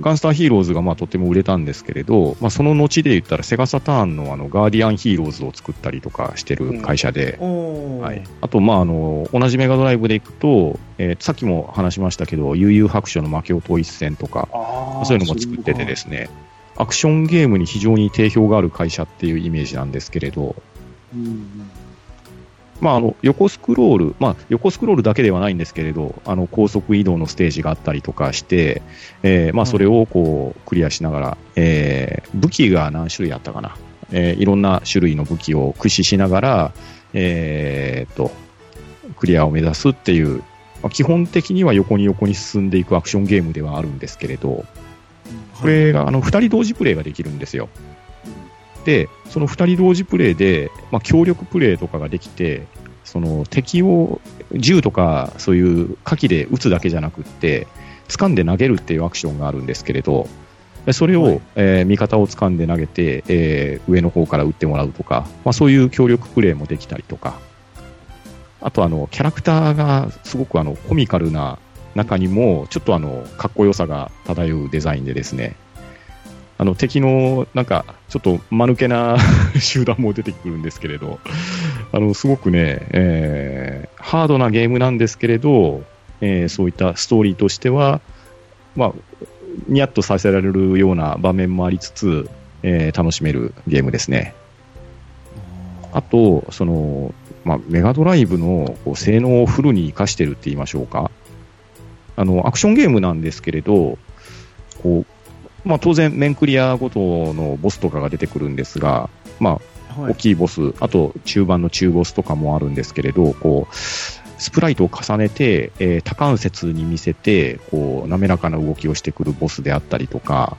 ガンスターヒーローズがまあとても売れたんですけれど、まあ、その後で言ったらセガサターンのあのガーディアンヒーローズを作ったりとかしてる会社で、うん、はい、あと、まあ、あの同じメガドライブでいくと、えー、さっきも話しましたけど、悠々白書の魔境統一戦とか、そういうのも作っててですね、アクションゲームに非常に定評がある会社っていうイメージなんですけれど、うんまあ、あの横スクロール、まあ、横スクロールだけではないんですけれど、あの高速移動のステージがあったりとかして、えーまあ、それをこうクリアしながら、えー、武器が何種類あったかな、えー、いろんな種類の武器を駆使しながら、えー、とクリアを目指すっていう、まあ、基本的には横に横に進んでいくアクションゲームではあるんですけれど、これがあの2人同時プレイができるんですよ。で、その2人同時プレイで、まあ、協力プレイとかができて、その敵を銃とかそういう火器で撃つだけじゃなくって、掴んで投げるっていうアクションがあるんですけれど、それを、はい、えー、味方を掴んで投げて、えー、上の方から撃ってもらうとか、まあ、そういう協力プレイもできたりとか、あとあの、キャラクターがすごくあの、コミカルな中にも、ちょっとあの、かっこよさが漂うデザインでですね、あの敵のなんかちょっと間抜けな 集団も出てくるんですけれど、あのすごくね、えー、ハードなゲームなんですけれど、えー、そういったストーリーとしては、まあ、ニヤッとさせられるような場面もありつつ、えー、楽しめるゲームですね。あと、その、まあ、メガドライブのこう性能をフルに活かしてるって言いましょうか。あの、アクションゲームなんですけれど、こう、まあ、当然、面クリアごとのボスとかが出てくるんですが、まあ、大きいボス、あと中盤の中ボスとかもあるんですけれど、こう、スプライトを重ねて、えー、多関節に見せて、こう、滑らかな動きをしてくるボスであったりとか、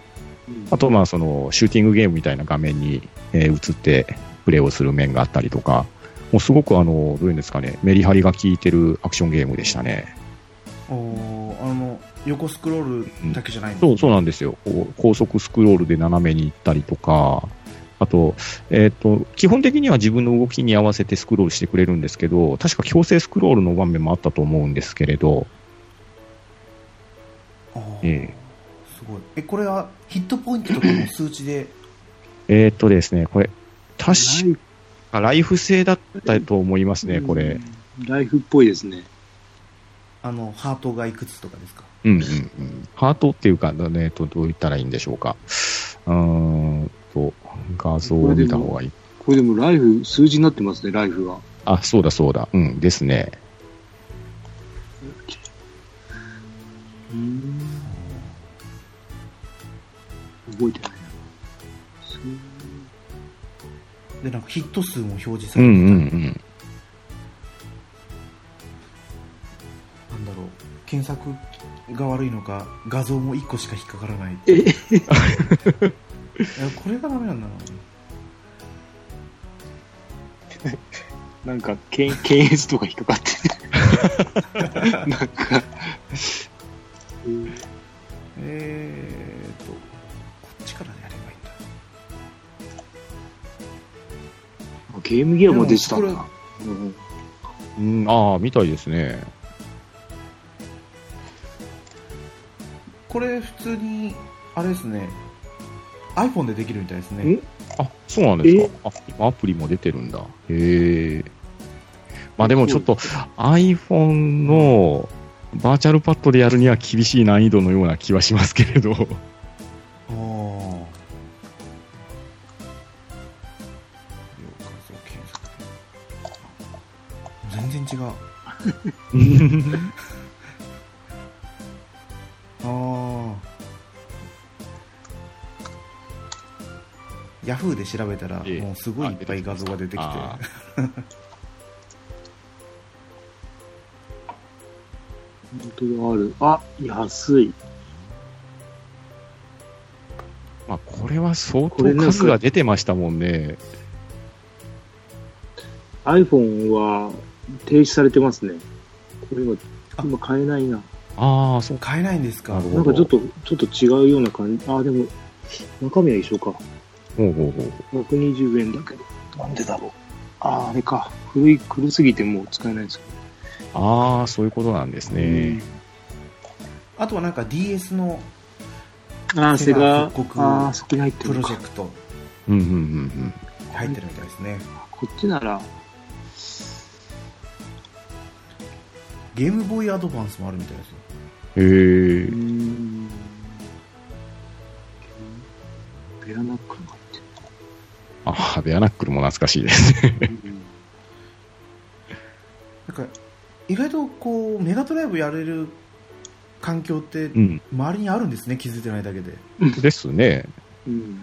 あと、まあ、その、シューティングゲームみたいな画面に、えー映ってプレイをする面があったりとか、もうすごくあの、どういうんですかね、メリハリが効いてるアクションゲームでしたね。あの横スクロールだけじゃないんですそう、そうなんですよ。こう高速スクロールで斜めに行ったりとか、あと、えっ、と、基本的には自分の動きに合わせてスクロールしてくれるんですけど、確か強制スクロールの場面もあったと思うんですけれど、あーえすごい。えこれはヒットポイントとかの数値で？えっ、とですね、これ、確かライフ。制だったと思いますね、これ。ライフっぽいですね。あのハートがいくつとかですか？うんうんうん。ハートっていうか、ね、とどう言ったらいいんでしょうか。うーんと、画像を見た方がいい。これでもライフ、数字になってますね、ライフが。あ、そうだそうだ。うん、ですね。うん。覚えてないな。でなんかヒット数も表示さうんうれてた、んうん。なんだろう検索が悪いのか画像も1個しか引っかからないえ？いやこれがダメなんだななんか、検検閲とか引っかかってる。なんか、うんえーとこっちからやればいいんだゲームギアも出てたんだ。うんうん、ああ、みたいですね。これ普通にあれですね iPhone でできるみたいですねんあ、そうなんですか。あ、今アプリも出てるんだ。へえ。まあでもちょっと iPhone のバーチャルパッドでやるには厳しい難易度のような気はしますけれど。ああ全然違う で調べたらええもうすごいいっぱい画像が出てきてあ本当だ、ある。あ、安い。まあこれは相これなんか当数が出てましたもんね。iPhone は停止されてますね。これ今、あ今買えないな。ああ、そう買えないんですか？なんかちょっと、ちょっと違うような感じ。あ、でも、中身は一緒か。ほうほうほう。120円だけど。なんでだろう。あ、あれか。古い、古すぎてもう使えないですああ、そういうことなんですね。あとはなんか DS のあー、セガ、復刻あー、そこに入ってプるのか。ロジェクトうんうんうんうん。入ってるみたいですねこっちなら、ゲームボーイアドバンスもあるみたいですよへえ。ベアナックルが入ってああ、ベアナックルも懐かしいです。なんか意外とこうメガドライブやれる環境ってうん。周りにあるんですね気づいてないだけでですね。うん。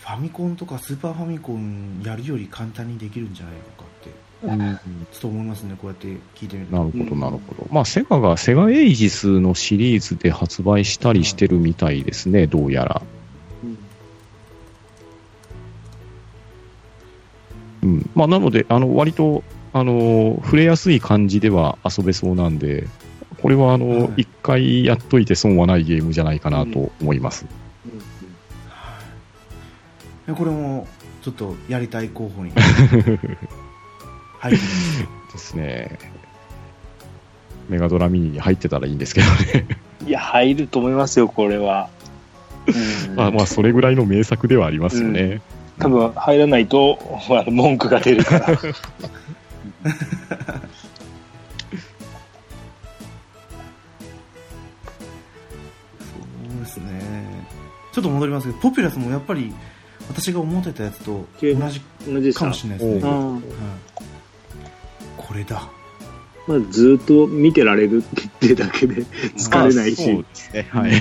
ファミコンとかスーパーファミコンやるより簡単にできるんじゃないのかってうんちょっと思いますねこうやって聞いてみるとなるほど、なるほど。まあ、セガがセガエイジスのシリーズで発売したりしてるみたいですね、どうやら。まあ、なので、あの、割と、あの、触れやすい感じでは遊べそうなんで、これは、あのはい、一、回やっといて損はないゲームじゃないかなと思います。でこれもちょっとやりたい候補に入ってるですね。メガドラミニに入ってたらいいんですけどね。いや、入ると思いますよ、これは。うんまあ、まあ、それぐらいの名作ではありますよね。多分入らないと、あ の文句が出るから。そうですねちょっと戻りますけどポピュラスもやっぱり私が思ってたやつと同じかかもしれないですね、おうんはいこれだまあ、ずっと見てられるっていうだけで疲れないし。そうですね。はい。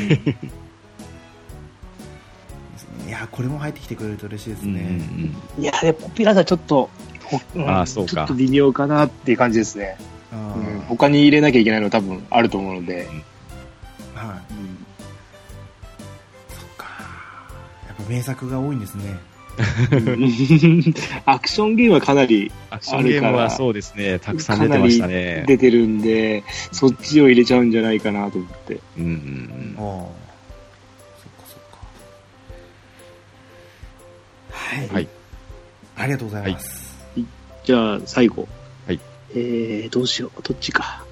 やこれも入ってきてくれると嬉しいですね、うんうん、いやでポピュラーがちょっと、うん、あそうか。ちょっと微妙かなっていう感じですね、うん、他に入れなきゃいけないの多分あると思うので、はい、うん、そっか。やっぱ名作が多いんですね。アクションゲームはかなりアクションゲームはそうですね。たくさん出てましたね。出てるんでそっちを入れちゃうんじゃないかなと思って。うんうんうん。はい、はい。ありがとうございます。じゃあ、最後。はい。えー、どうしよう。どっちか。